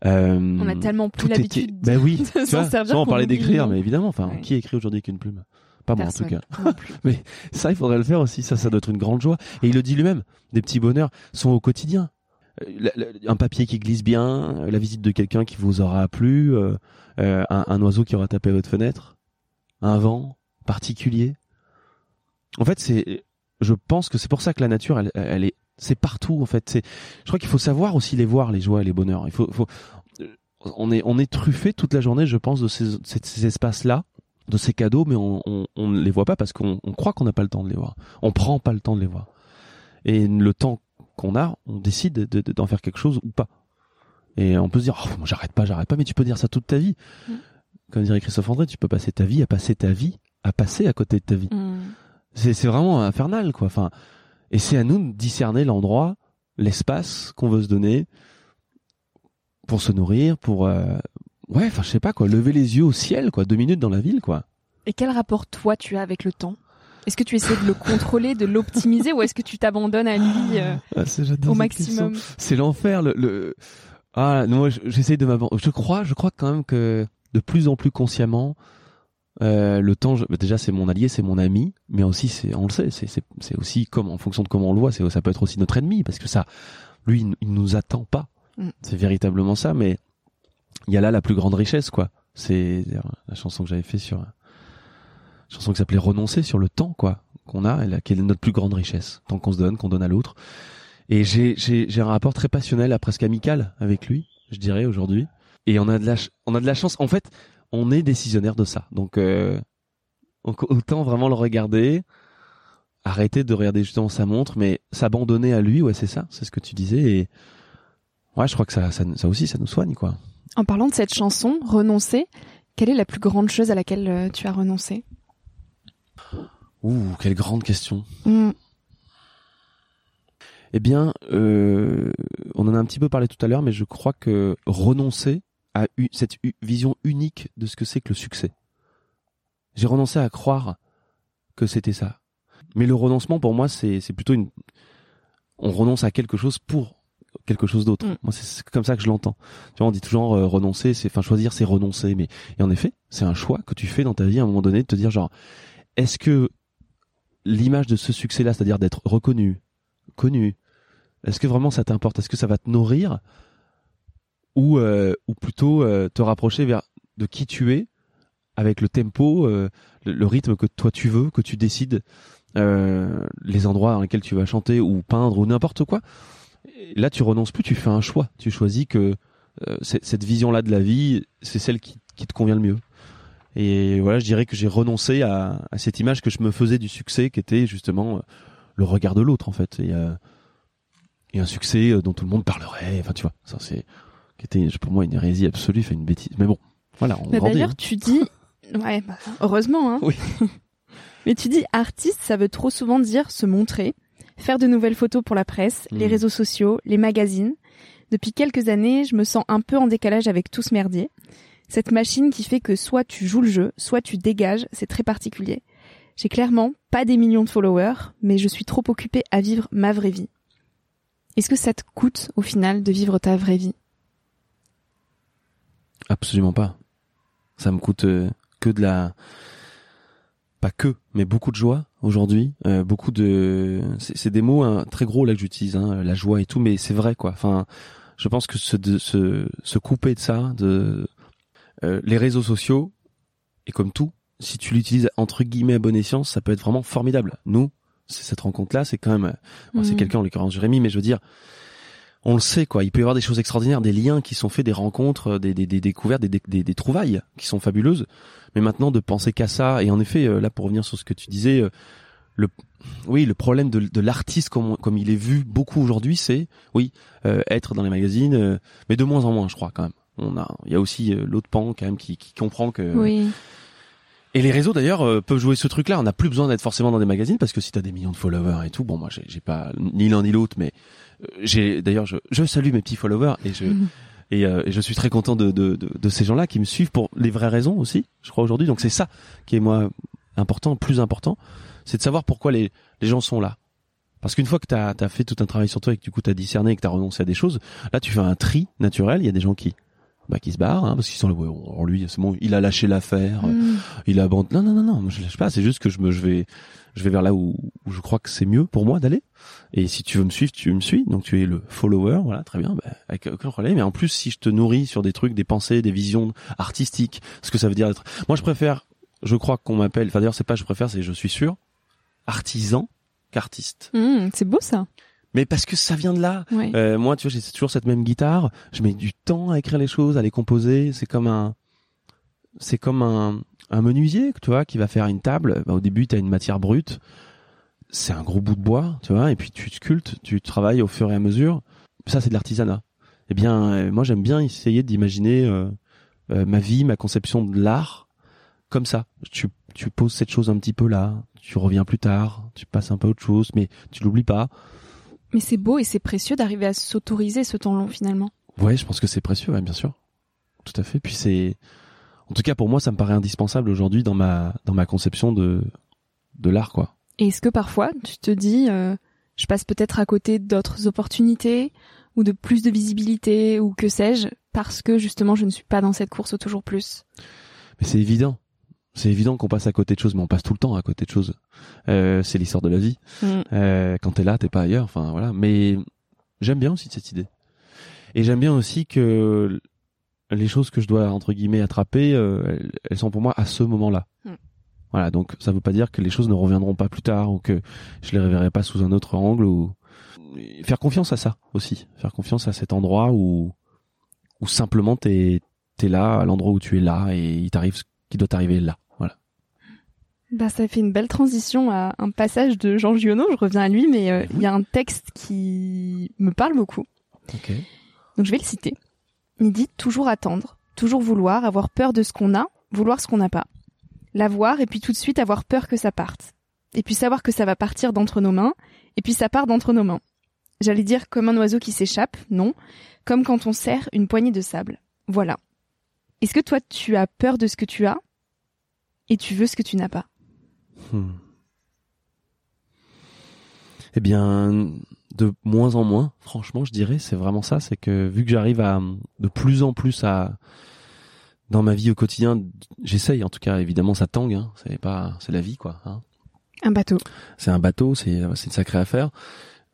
euh,
on a tellement plus l'habitude
ben oui
de s'en servir
on parlait d'écrire mais évidemment enfin qui écrit aujourd'hui qu'une plume? Pas moi en tout cas. Mais ça, il faudrait le faire aussi. Ça, ça doit être une grande joie. Et il le dit lui-même. Des petits bonheurs sont au quotidien. Euh, la- la- un papier qui glisse bien, euh, la visite de quelqu'un qui vous aura plu, euh, euh, un, un oiseau qui aura tapé à votre fenêtre, un vent particulier. En fait, c'est, je pense que c'est pour ça que la nature, elle, elle est, c'est partout en fait. C'est, je crois qu'il faut savoir aussi les voir, les joies et les bonheurs. Il faut, faut, euh, on est, on est truffé toute la journée, je pense, de ces, ces, ces espaces-là, de ces cadeaux, mais on, on, on ne les voit pas parce qu'on on croit qu'on n'a pas le temps de les voir. On prend pas le temps de les voir. Et le temps qu'on a, on décide de- de- d'en faire quelque chose ou pas. Et on peut se dire, oh, moi, j'arrête pas, j'arrête pas, mais tu peux dire ça toute ta vie.
Mm.
Comme dirait Christophe André, tu peux passer ta vie à passer ta vie à passer à côté de ta vie.
Mm.
C'est c'est vraiment infernal, quoi. Enfin, et c'est à nous de discerner l'endroit, l'espace qu'on veut se donner pour se nourrir, pour euh, ouais, enfin je sais pas quoi, lever les yeux au ciel, quoi, deux minutes dans la ville, quoi.
Et quel rapport toi tu as avec le temps? Est-ce que tu essaies de le contrôler, de l'optimiser, ou est-ce que tu t'abandonnes à lui euh,
Ah,
au maximum?
C'est l'enfer. Le, le... Ah, non, moi, je- j'essaye de m'abandonner. Je crois, je crois quand même que de plus en plus consciemment, euh, le temps, je- déjà, c'est mon allié, c'est mon ami, mais aussi, c'est, on le sait, c'est, aussi comme, en fonction de comment on le voit, ça peut être aussi notre ennemi, parce que ça, lui, il, il nous attend pas.
Mm.
C'est véritablement ça, mais il y a là la plus grande richesse, quoi. C'est la chanson que j'avais fait sur, chanson qui s'appelait Renoncer sur le temps, quoi, qu'on a, et là, qui est notre plus grande richesse, tant qu'on se donne, qu'on donne à l'autre. Et j'ai, j'ai, un rapport très passionnel, à presque amical avec lui, je dirais aujourd'hui. Et on a de la, on a de la chance. En fait, on est décisionnaire de ça. Donc, euh, donc autant vraiment le regarder, arrêter de regarder justement sa montre, mais s'abandonner à lui, ouais, c'est ça, c'est ce que tu disais. Et ouais, je crois que ça, ça, ça aussi, ça nous soigne, quoi.
En parlant de cette chanson, renoncer, quelle est la plus grande chose à laquelle euh, tu as renoncé?
Ouh, quelle grande question.
Mm.
Eh bien, euh, on en a un petit peu parlé tout à l'heure, mais je crois que renoncer à u- cette vision unique de ce que c'est que le succès. J'ai renoncé à croire que c'était ça. Mais le renoncement, pour moi, c'est plutôt une... On renonce à quelque chose pour quelque chose d'autre.
Mm.
Moi, c'est- c'est comme ça que je l'entends. Tu vois, on dit toujours euh, renoncer, c'est, enfin, choisir, c'est renoncer. Mais et en effet, c'est un choix que tu fais dans ta vie à un moment donné de te dire genre, est-ce que l'image de ce succès-là, c'est-à-dire d'être reconnu, connu, est-ce que vraiment ça t'importe? Est-ce que ça va te nourrir? Ou euh, ou plutôt euh, te rapprocher vers de qui tu es avec le tempo, euh, le, le rythme que toi tu veux, que tu décides, euh, les endroits dans lesquels tu vas chanter ou peindre ou n'importe quoi. Là, tu renonces plus, tu fais un choix. Tu choisis que euh, cette vision-là de la vie, c'est celle qui, qui te convient le mieux. Et voilà, je dirais que j'ai renoncé à, à cette image que je me faisais du succès, qui était justement le regard de l'autre, en fait. Et, euh, et un succès dont tout le monde parlerait. Enfin, tu vois, ça c'est qui était pour moi une hérésie absolue, fait une bêtise. Mais bon, voilà, on
Bah,
grandit.
D'ailleurs,
hein.
tu dis, ouais, bah, heureusement, hein.
Oui.
Mais tu dis artiste, ça veut trop souvent dire se montrer, faire de nouvelles photos pour la presse, les
Mhm.
réseaux sociaux, les magazines. Depuis quelques années, je me sens un peu en décalage avec tout ce merdier. Cette machine qui fait que soit tu joues le jeu, soit tu dégages, c'est très particulier. J'ai clairement pas des millions de followers, mais je suis trop occupée à vivre ma vraie vie. Est-ce que ça te coûte au final de vivre ta vraie vie?
Absolument pas. Ça me coûte euh, que de la pas que, mais beaucoup de joie aujourd'hui, euh, beaucoup de c'est des mots hein, très gros là que j'utilise hein, la joie et tout mais c'est vrai quoi. Enfin, je pense que se de, se se couper de ça de euh, les réseaux sociaux et comme tout, si tu l'utilises entre guillemets à bon escient, ça peut être vraiment formidable. Nous, c'est cette rencontre là, c'est quand même Bon, c'est
Mhm.
quelqu'un en l'occurrence Jérémy, mais je veux dire, on le sait quoi. Il peut y avoir des choses extraordinaires, des liens qui sont faits, des rencontres, des, des, des découvertes, des, des, des trouvailles qui sont fabuleuses. Mais maintenant de penser qu'à ça, et en effet, euh, là pour revenir sur ce que tu disais, euh, le oui, le problème de, de l'artiste comme, comme il est vu beaucoup aujourd'hui, c'est oui euh, être dans les magazines, euh, mais de moins en moins, je crois quand même. On a, il y a aussi euh, l'autre pan quand même qui, qui comprend que
Oui.
Et les réseaux d'ailleurs euh, peuvent jouer ce truc-là. On n'a plus besoin d'être forcément dans des magazines parce que si t'as des millions de followers et tout, bon moi j'ai pas ni l'un ni l'autre, mais euh, j'ai d'ailleurs je, je salue mes petits followers et je
Mhm.
et, euh, et je suis très content de, de, de, de ces gens-là qui me suivent pour les vraies raisons aussi. Je crois aujourd'hui. Donc c'est ça qui est moi important, plus important, c'est de savoir pourquoi les les gens sont là. Parce qu'une fois que t'as as fait tout un travail sur toi et que du coup t'as discerné et que t'as renoncé à des choses, là tu fais un tri naturel. Il y a des gens qui bah qui se barre hein, parce qu'ils sont là, ouais, on- lui c'est bon il a lâché l'affaire
Mm.
il abandonne non non non non moi, je lâche pas c'est juste que je me je vais je vais vers là où, où je crois que c'est mieux pour moi d'aller et si tu veux me suivre tu me suis donc tu es le follower voilà très bien bah, avec aucun problème mais en plus si je te nourris sur des trucs des pensées des visions artistiques ce que ça veut dire être moi je préfère je crois qu'on m'appelle enfin d'ailleurs c'est pas je préfère c'est je suis sûr artisan qu'artiste
Mm, c'est beau ça.
Mais parce que ça vient de là
Ouais.
euh, moi, tu vois, j'ai toujours cette même guitare. Je mets du temps à écrire les choses, à les composer. C'est comme un, c'est comme un, un menuisier, tu vois, qui va faire une table. Bah, au début, tu as une matière brute. C'est un gros bout de bois, tu vois, et puis tu sculptes, tu travailles au fur et à mesure. Ça, c'est de l'artisanat. Eh bien, euh, moi, j'aime bien essayer d'imaginer euh, euh, ma vie, ma conception de l'art comme ça. Tu, tu poses cette chose un petit peu là, tu reviens plus tard, tu passes un peu à autre chose, mais tu l'oublies pas.
Mais c'est beau et c'est précieux d'arriver à s'autoriser ce temps long finalement.
Ouais, je pense que c'est précieux, ouais, bien sûr. Tout à fait. Puis c'est, en tout cas pour moi, ça me paraît indispensable aujourd'hui dans ma dans ma conception de de l'art, quoi.
Et est-ce que parfois tu te dis, euh, je passe peut-être à côté d'autres opportunités ou de plus de visibilité ou que sais-je parce que justement je ne suis pas dans cette course au toujours plus?
Mais c'est évident. C'est évident qu'on passe à côté de choses, mais on passe tout le temps à côté de choses. Euh, c'est l'histoire de la vie.
Mm.
Euh, quand t'es là, t'es pas ailleurs. Enfin voilà. Mais j'aime bien aussi cette idée. Et j'aime bien aussi que les choses que je dois entre guillemets attraper, euh, elles, sont pour moi à ce moment-là.
Mm.
Voilà. Donc ça veut pas dire que les choses ne reviendront pas plus tard ou que je les reverrai pas sous un autre angle ou faire confiance à ça aussi. Faire confiance à cet endroit où où simplement t'es t'es là à l'endroit où tu es là et il t'arrive ce qui doit t'arriver là.
Bah, ça fait une belle transition à un passage de Jean Giono, je reviens à lui, mais euh, il y a un texte qui me parle beaucoup.
Ok.
Donc je vais le citer. Il dit toujours attendre, toujours vouloir, avoir peur de ce qu'on a, vouloir ce qu'on n'a pas. L'avoir et puis tout de suite avoir peur que ça parte. Et puis savoir que ça va partir d'entre nos mains, et puis ça part d'entre nos mains. J'allais dire comme un oiseau qui s'échappe, non. Comme quand on serre une poignée de sable. Voilà. Est-ce que toi tu as peur de ce que tu as? Et tu veux ce que tu n'as pas?
Hmm. Eh bien, de moins en moins, franchement, je dirais, c'est vraiment ça. C'est que vu que j'arrive à de plus en plus à dans ma vie au quotidien, j'essaye. En tout cas, évidemment, ça tangue. Hein, c'est pas, c'est la vie, quoi. Hein.
Un bateau.
C'est un bateau, c'est c'est une sacrée affaire.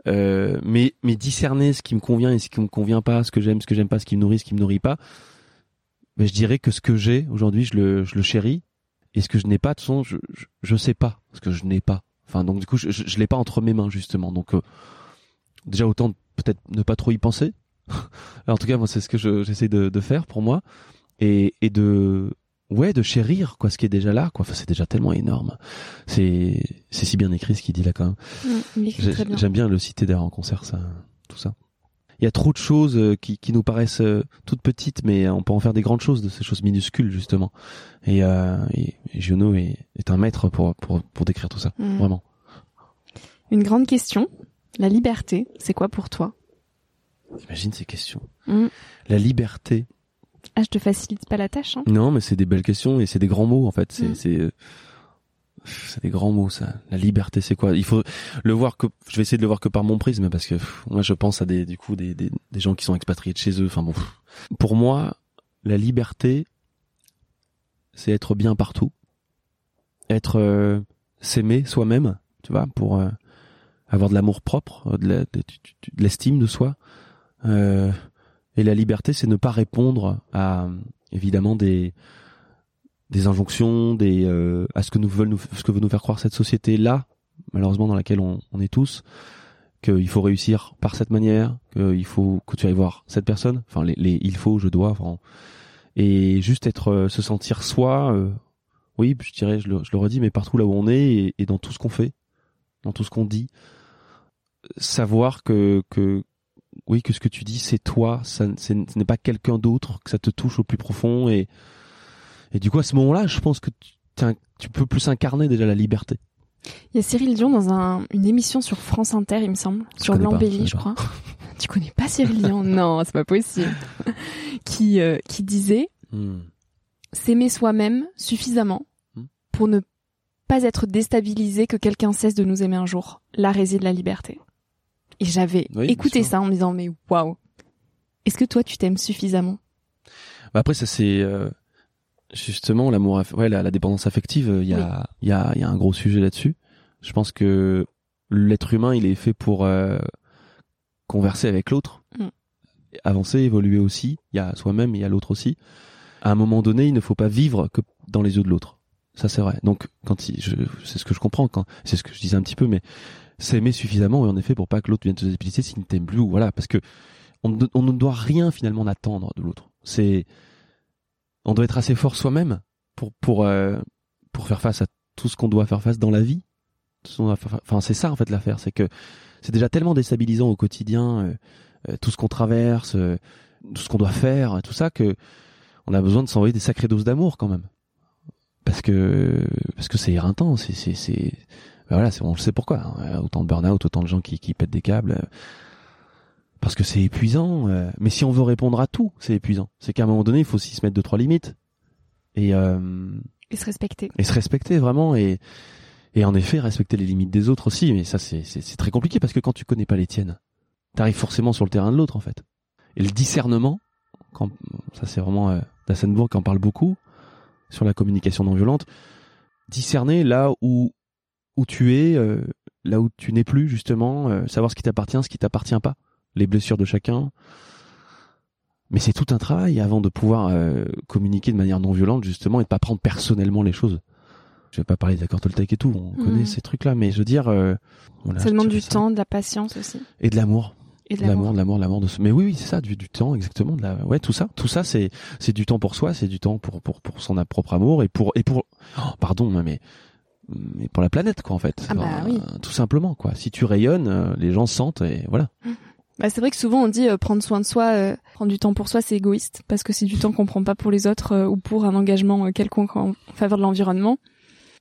Euh, mais mais discerner ce qui me convient et ce qui me convient pas, ce que j'aime, ce que j'aime pas, ce qui me nourrit, ce qui me nourrit pas. Ben, je dirais que ce que j'ai aujourd'hui, je le je le chéris. Et ce que je n'ai pas, de toute façon, je, je, je sais pas ce que je n'ai pas. Enfin, donc du coup, je, je, je l'ai pas entre mes mains justement. Donc euh, déjà autant peut-être ne pas trop y penser. en tout cas, moi, c'est ce que je- j'essaie de, de faire pour moi et, et de ouais de chérir quoi ce qui est déjà là quoi. Enfin, c'est déjà tellement énorme. C'est c'est si bien écrit ce qu'il dit là quand même.
bien.
J'aime bien le citer d'ailleurs en concert, ça, tout ça. Il y a trop de choses euh, qui, qui nous paraissent euh, toutes petites, mais on peut en faire des grandes choses de ces choses minuscules justement. Et, euh, et, et Giono est, est un maître pour, pour, pour décrire tout ça,
Mm.
vraiment.
Une grande question. La liberté, c'est quoi pour toi?
Imagine ces questions.
Mm.
La liberté.
Ah, je te facilite pas la tâche. Hein
Non, mais c'est des belles questions et c'est des grands mots en fait. C'est
Mm.
C'est des grands mots ça. La liberté, c'est quoi? Il faut le voir que je vais essayer de le voir que par mon prisme parce que moi je pense à des du coup des, des des gens qui sont expatriés de chez eux. Enfin bon, pour moi, la liberté, c'est être bien partout, être euh, s'aimer soi-même, tu vois, pour euh, avoir de l'amour propre, euh, de la- de- l'estime de soi. Euh, et la liberté, c'est ne pas répondre à évidemment des des injonctions, des euh, à ce que nous veulent nous, ce que veut nous faire croire cette société là, malheureusement dans laquelle on, on est tous, qu'il faut réussir par cette manière, qu'il faut que tu ailles voir cette personne, enfin les, les il faut, je dois, enfin, et juste être euh, se sentir soi. euh, oui, je dirais, je le, je le redis, mais partout là où on est et, et dans tout ce qu'on fait, dans tout ce qu'on dit, savoir que que oui que ce que tu dis c'est toi, ça, ce n'est pas quelqu'un d'autre, que ça te touche au plus profond et et du coup, à ce moment-là, je pense que tu, peux plus incarner déjà la liberté.
Il y a Cyril Dion dans un, une émission sur France Inter, il me semble, sur l'embellie,
je
crois. tu connais pas Cyril Dion? Non, c'est pas possible. qui euh, qui disait s'aimer soi-même suffisamment
Hmm.
pour ne pas être déstabilisé que quelqu'un cesse de nous aimer un jour. Là réside la liberté. Et j'avais
Oui,
écouté ça en me disant mais waouh. Est-ce que toi tu t'aimes suffisamment?
Bah, après, ça c'est euh, justement l'amour, ouais, la, la dépendance affective. Il y a, il y a, il y a un gros sujet là-dessus. Je pense que l'être humain, il est fait pour euh, converser avec l'autre,
Mm.
avancer, évoluer aussi. Il y a soi-même, il y a l'autre aussi. À un moment donné, il ne faut pas vivre que dans les yeux de l'autre. Ça c'est vrai. Donc quand il, je, c'est ce que je comprends quand, c'est ce que je disais un petit peu, mais s'aimer suffisamment, oui, en effet, pour pas que l'autre vienne te dépiliter s'il ne t'aime plus, ou voilà, parce que on, ne- on ne doit rien finalement attendre de l'autre. C'est, on doit être assez fort soi-même pour pour euh, pour faire face à tout ce qu'on doit faire face dans la vie. Enfin, c'est ça en fait l'affaire, c'est que c'est déjà tellement déstabilisant au quotidien, euh, euh, tout ce qu'on traverse, euh, tout ce qu'on doit faire, tout ça que on a besoin de s'envoyer des sacrées doses d'amour quand même, parce que parce que c'est éreintant, c'est c'est ben voilà, c'est on le sait pourquoi. hein. Autant de burn-out, autant de gens qui qui pètent des câbles. Parce que c'est épuisant. euh, mais si on veut répondre à tout, c'est épuisant. C'est qu'à un moment donné, il faut aussi se mettre deux trois limites et euh,
Et se respecter.
et se respecter vraiment et et en effet respecter les limites des autres aussi. Mais ça c'est c'est c'est très compliqué parce que quand tu connais pas les tiennes, t'arrives forcément sur le terrain de l'autre en fait. Et le discernement, quand ça c'est vraiment euh, Dassenbourg qui en parle beaucoup sur la communication non violente, discerner là où où tu es, euh, là où tu n'es plus justement, euh, savoir ce qui t'appartient, ce qui t'appartient pas, les blessures de chacun. Mais c'est tout un travail avant de pouvoir euh, communiquer de manière non violente justement et de pas prendre personnellement les choses. Je vais pas parler d'accords Toltec et tout, on
Mhm.
connaît ces trucs-là, mais je veux dire, euh, voilà,
ça demande du
ça.
temps, de la patience aussi.
et de l'amour,
Et de
l'amour, de l'amour, de l'amour de ce. Mais oui, oui, c'est ça, du, du temps exactement, de la, ouais, tout ça, tout ça, c'est c'est du temps pour soi, c'est du temps pour pour pour son propre amour et pour et pour, oh, pardon, mais mais pour la planète quoi en fait.
Ah bah oui.
Tout simplement quoi. Si tu rayonnes, euh, les gens sentent et voilà.
Bah, c'est vrai que souvent on dit euh, prendre soin de soi, euh, prendre du temps pour soi, c'est égoïste parce que c'est du temps qu'on prend pas pour les autres euh, ou pour un engagement euh, quelconque en faveur de l'environnement.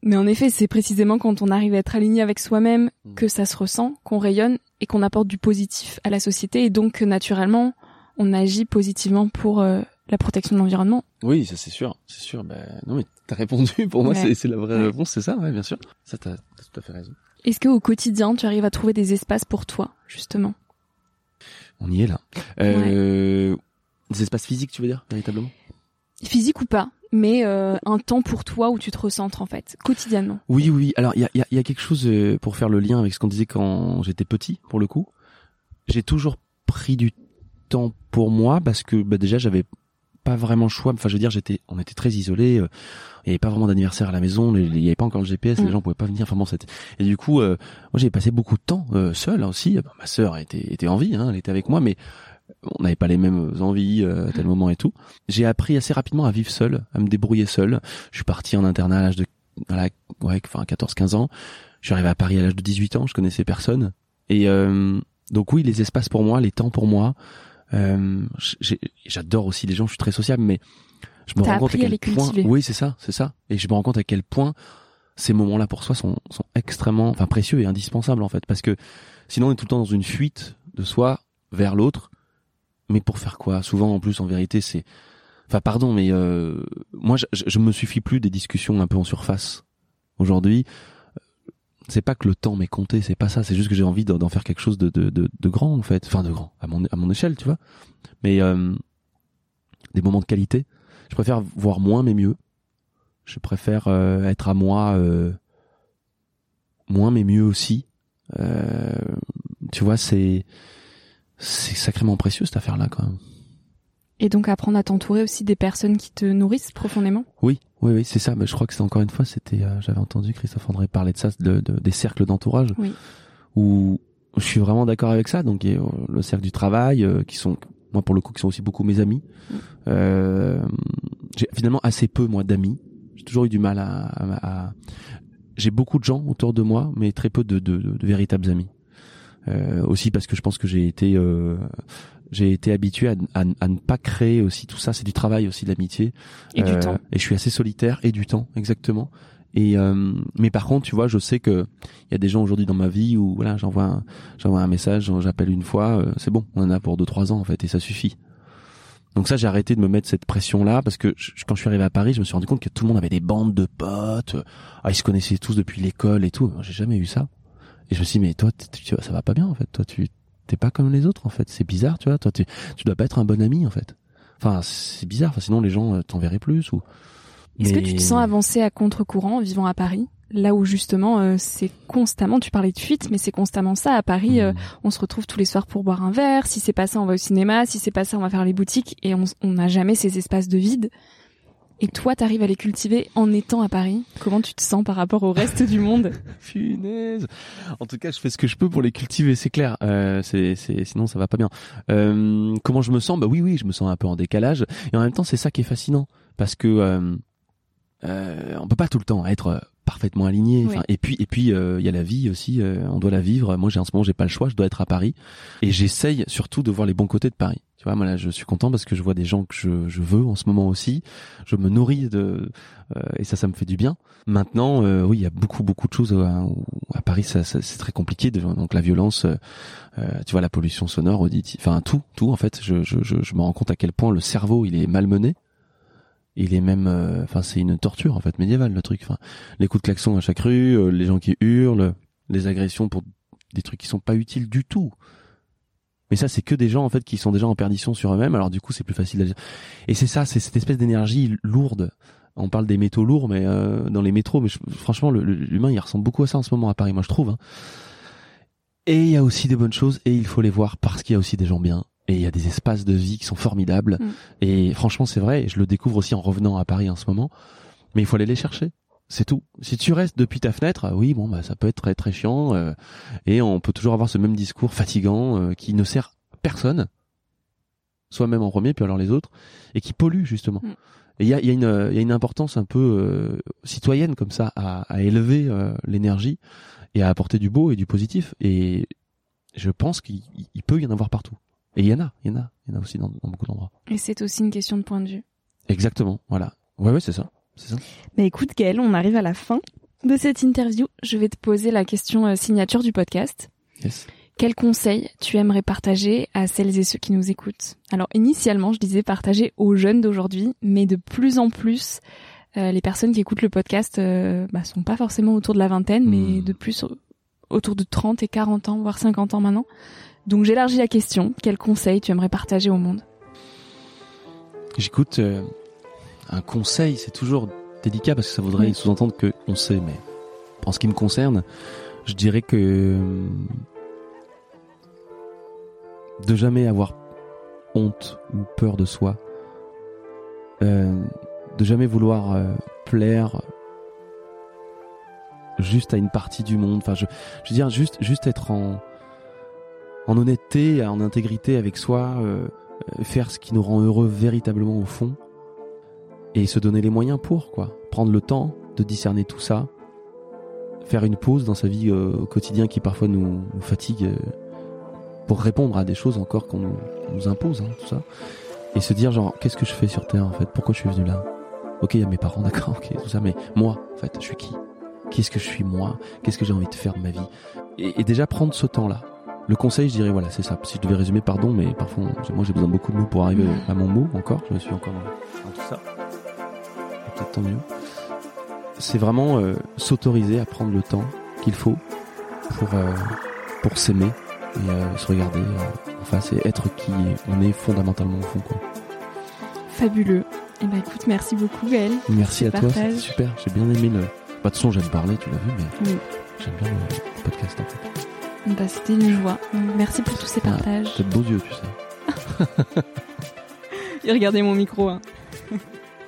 Mais en effet, c'est précisément quand on arrive à être aligné avec soi-même
Mm.
que ça se ressent, qu'on rayonne et qu'on apporte du positif à la société et donc naturellement on agit positivement pour euh, la protection de l'environnement.
Oui, ça c'est sûr, c'est sûr. Ben non mais t'as répondu. Pour moi,
Ouais.
c'est la vraie
Ouais.
réponse, c'est ça, ouais, bien sûr. Ça t'as tout à fait raison.
Est-ce que au quotidien tu arrives à trouver des espaces pour toi justement?
On y est là. Euh, Des espaces physiques, tu veux dire, véritablement?
Physique ou pas, mais euh, un temps pour toi où tu te recentres en fait, quotidiennement.
Oui, oui. Alors, il y a, il y a- il y a quelque chose euh, pour faire le lien avec ce qu'on disait quand j'étais petit, pour le coup. J'ai toujours pris du temps pour moi parce que bah, déjà j'avais pas vraiment le choix. Enfin, je veux dire, j'étais, on était très isolés. euh, Il y avait pas vraiment d'anniversaire à la maison. Il y avait pas encore le GPS.
Mm.
Les gens pouvaient pas venir. Enfin bon, c'était. Et du coup, euh, moi j'ai passé beaucoup de temps euh, seul hein, aussi. Bah, ma sœur était, était en vie. Hein, elle était avec moi, mais on n'avait pas les mêmes envies euh, à tel moment et tout. J'ai appris assez rapidement à vivre seul, à me débrouiller seul. Je suis parti en internat à l'âge de voilà, ouais, enfin 14-15 ans. Je suis arrivé à Paris à l'âge de 18 ans, je connaissais personne. Et euh, donc oui, les espaces pour moi, les temps pour moi. Euh, J'adore aussi les gens, je suis très sociable, mais je me rends compte à quel point.
cultiver.
Oui, c'est ça, c'est ça. Et je me rends compte à quel point ces moments-là pour soi sont, sont extrêmement, enfin précieux et indispensables en fait, parce que sinon on est tout le temps dans une fuite de soi vers l'autre. Mais pour faire quoi? Souvent en plus, en vérité, c'est Enfin, pardon, mais euh, moi, je, je me suffis plus des discussions un peu en surface. Aujourd'hui, c'est pas que le temps m'est compté, c'est pas ça. C'est juste que j'ai envie d'en faire quelque chose de, de, de, de grand, en fait. Enfin, de grand, à mon, à mon échelle, tu vois. Mais euh, des moments de qualité. Je préfère voir moins, mais mieux. Je préfère euh, être à moi euh, moins, mais mieux aussi. Euh, tu vois, c'est c'est sacrément précieux cette affaire-là, quand même.
Et donc apprendre à t'entourer aussi des personnes qui te nourrissent profondément?
Oui, oui, oui, c'est ça. Mais je crois que c'est encore une fois, c'était, euh, j'avais entendu Christophe André parler de ça, de, de- des cercles d'entourage,
Oui.
où je suis vraiment d'accord avec ça. Donc il y a, euh, le cercle du travail, euh, qui sont, moi pour le coup, qui sont aussi beaucoup mes amis.
Mm.
Euh, j'ai finalement assez peu moi d'amis. J'ai toujours eu du mal à, à- à- j'ai beaucoup de gens autour de moi, mais très peu de, de, de- de véritables amis. Euh, aussi parce que je pense que j'ai été euh, j'ai été habitué à, à- à ne pas créer aussi tout ça. C'est du travail aussi, de l'amitié.
Et du
Euh,
temps.
Et je suis assez solitaire et du temps, exactement. Et euh, mais par contre, tu vois, je sais que il y a des gens aujourd'hui dans ma vie où voilà, j'envoie un, j'envoie un message, j'appelle une fois, euh, c'est bon, on en a pour deux trois ans en fait et ça suffit. Donc ça, j'ai arrêté de me mettre cette pression là parce que je- quand je suis arrivé à Paris, je me suis rendu compte que tout le monde avait des bandes de potes, ah ils se connaissaient tous depuis l'école et tout. J'ai jamais eu ça. Et je me suis dit mais toi, tu ça va pas bien en fait. Toi, tu t'es pas comme les autres en fait. C'est bizarre, tu vois. Toi, tu dois pas être un bon ami en fait. Enfin, c'est bizarre. Enfin, sinon, les gens euh, t'enverraient plus ou.
Est-ce que tu te sens avancer à contre-courant en vivant à Paris? Là où justement euh, c'est constamment, tu parlais de fuite, mais c'est constamment ça. À Paris, euh,
Hmm.
on se retrouve tous les soirs pour boire un verre. Si c'est pas ça, on va au cinéma. Si c'est pas ça, on va faire les boutiques. Et on n'a jamais ces espaces de vide. Et toi, t'arrives à les cultiver en étant à Paris? Comment tu te sens par rapport au reste du monde?
Punaise. En tout cas, je fais ce que je peux pour les cultiver, c'est clair. Euh, c'est, c'est, sinon, ça va pas bien. Euh, comment je me sens? Bah oui, oui, je me sens un peu en décalage. Et en même temps, c'est ça qui est fascinant, parce que euh, euh, on peut pas tout le temps être euh, parfaitement aligné.
Oui.
Enfin, Et puis, et puis, euh, il y a la vie aussi. euh, on doit la vivre. Moi, j'ai en ce moment, j'ai pas le choix. Je dois être à Paris, et j'essaye surtout de voir les bons côtés de Paris. Tu vois, moi là, je suis content parce que je vois des gens que je, je veux en ce moment aussi. Je me nourris de, euh, et ça, ça me fait du bien. Maintenant, euh, oui, il y a beaucoup, beaucoup de choses à, à Paris. Ça, ça- c'est très compliqué. Donc la violence, euh, euh, tu vois, la pollution sonore, auditive, enfin tout, tout. En fait, je, je, je, je me rends compte à quel point le cerveau, il est malmené. Il est même, euh, enfin, c'est une torture en fait médiévale le truc. Enfin, les coups de klaxon à chaque rue, euh, les gens qui hurlent, les agressions pour des trucs qui sont pas utiles du tout. Mais ça, c'est que des gens en fait qui sont déjà en perdition sur eux-mêmes. Alors du coup, c'est plus facile dire. Et c'est ça, c'est cette espèce d'énergie lourde. On parle des métaux lourds, mais euh, dans les métros, mais je- franchement, l'humain, il ressemble beaucoup à ça en ce moment à Paris, moi je trouve. hein. Et il y a aussi des bonnes choses, et il faut les voir parce qu'il y a aussi des gens bien. Et il y a des espaces de vie qui sont formidables.
Mm.
Et franchement, c'est vrai. Et je le découvre aussi en revenant à Paris en ce moment. Mais il faut aller les chercher. C'est tout. Si tu restes depuis ta fenêtre, ah oui, bon, bah, ça peut être très très chiant. euh, et on peut toujours avoir ce même discours fatigant euh, qui ne sert personne, soi-même en premier, puis alors les autres, et qui pollue justement.
Mm.
Et il y a, y, a une, il y a une importance un peu euh, citoyenne comme ça à, à élever euh, l'énergie et à apporter du beau et du positif. Et je pense qu'il il peut y en avoir partout. Et il y en a, il y en a, il y en a aussi dans, dans beaucoup d'endroits.
Et c'est aussi une question de point de vue.
Exactement, voilà. Ouais, ouais, c'est ça, c'est ça.
Bah écoute Gaël, on arrive à la fin de cette interview. Je vais te poser la question euh, signature du podcast.
Yes.
Quel conseil tu aimerais partager à celles et ceux qui nous écoutent? Alors initialement, je disais partager aux jeunes d'aujourd'hui, mais de plus en plus, euh, les personnes qui écoutent le podcast euh, bah, sont pas forcément autour de la vingtaine, mais
Hmm.
de plus au- autour de 30 et 40 ans, voire 50 ans maintenant. Donc j'élargis la question. Quel conseil tu aimerais partager au monde?
J'écoute euh, un conseil, c'est toujours délicat parce que ça voudrait
Oui.
sous-entendre que on sait, mais en ce qui me concerne, je dirais que euh, de jamais avoir honte ou peur de soi, euh, de jamais vouloir euh, plaire juste à une partie du monde. Enfin, je, je veux dire juste, juste être en en honnêteté, en intégrité avec soi. euh, faire ce qui nous rend heureux véritablement au fond et se donner les moyens pour quoi. Prendre le temps de discerner tout ça. Faire une pause dans sa vie euh, au quotidien qui parfois nous, nous fatigue euh, pour répondre à des choses encore qu'on nous, impose hein, tout ça. Et se dire genre qu'est-ce que je fais sur terre en fait? Pourquoi je suis venu là? Ok il y a mes parents d'accord ok tout ça mais moi en fait je suis qui? Qu'est-ce que je suis moi? Qu'est-ce que j'ai envie de faire de ma vie? Et, et déjà prendre ce temps là le conseil, je dirais, voilà, c'est ça. Si je devais résumer, pardon, mais parfois, moi, j'ai besoin de beaucoup de mots pour arriver à mon mot encore. Je me suis encore dans, dans tout ça. Peut-être tant mieux. C'est vraiment euh, s'autoriser à prendre le temps qu'il faut pour, euh, pour s'aimer et euh, se regarder en face et être qui on est fondamentalement au fond, quoi.
Fabuleux. Eh ben écoute, merci beaucoup Gaël.
Merci à toi, c'était super. J'ai bien aimé le. Bah, de toute façon, j'aime parler, tu l'as vu, mais
Oui.
j'aime bien le, podcast en fait.
Bah, C'était une joie. Merci pour tous ces
Ah,
partages.
T'as de beaux yeux, tu sais.
Et regardez mon micro. hein.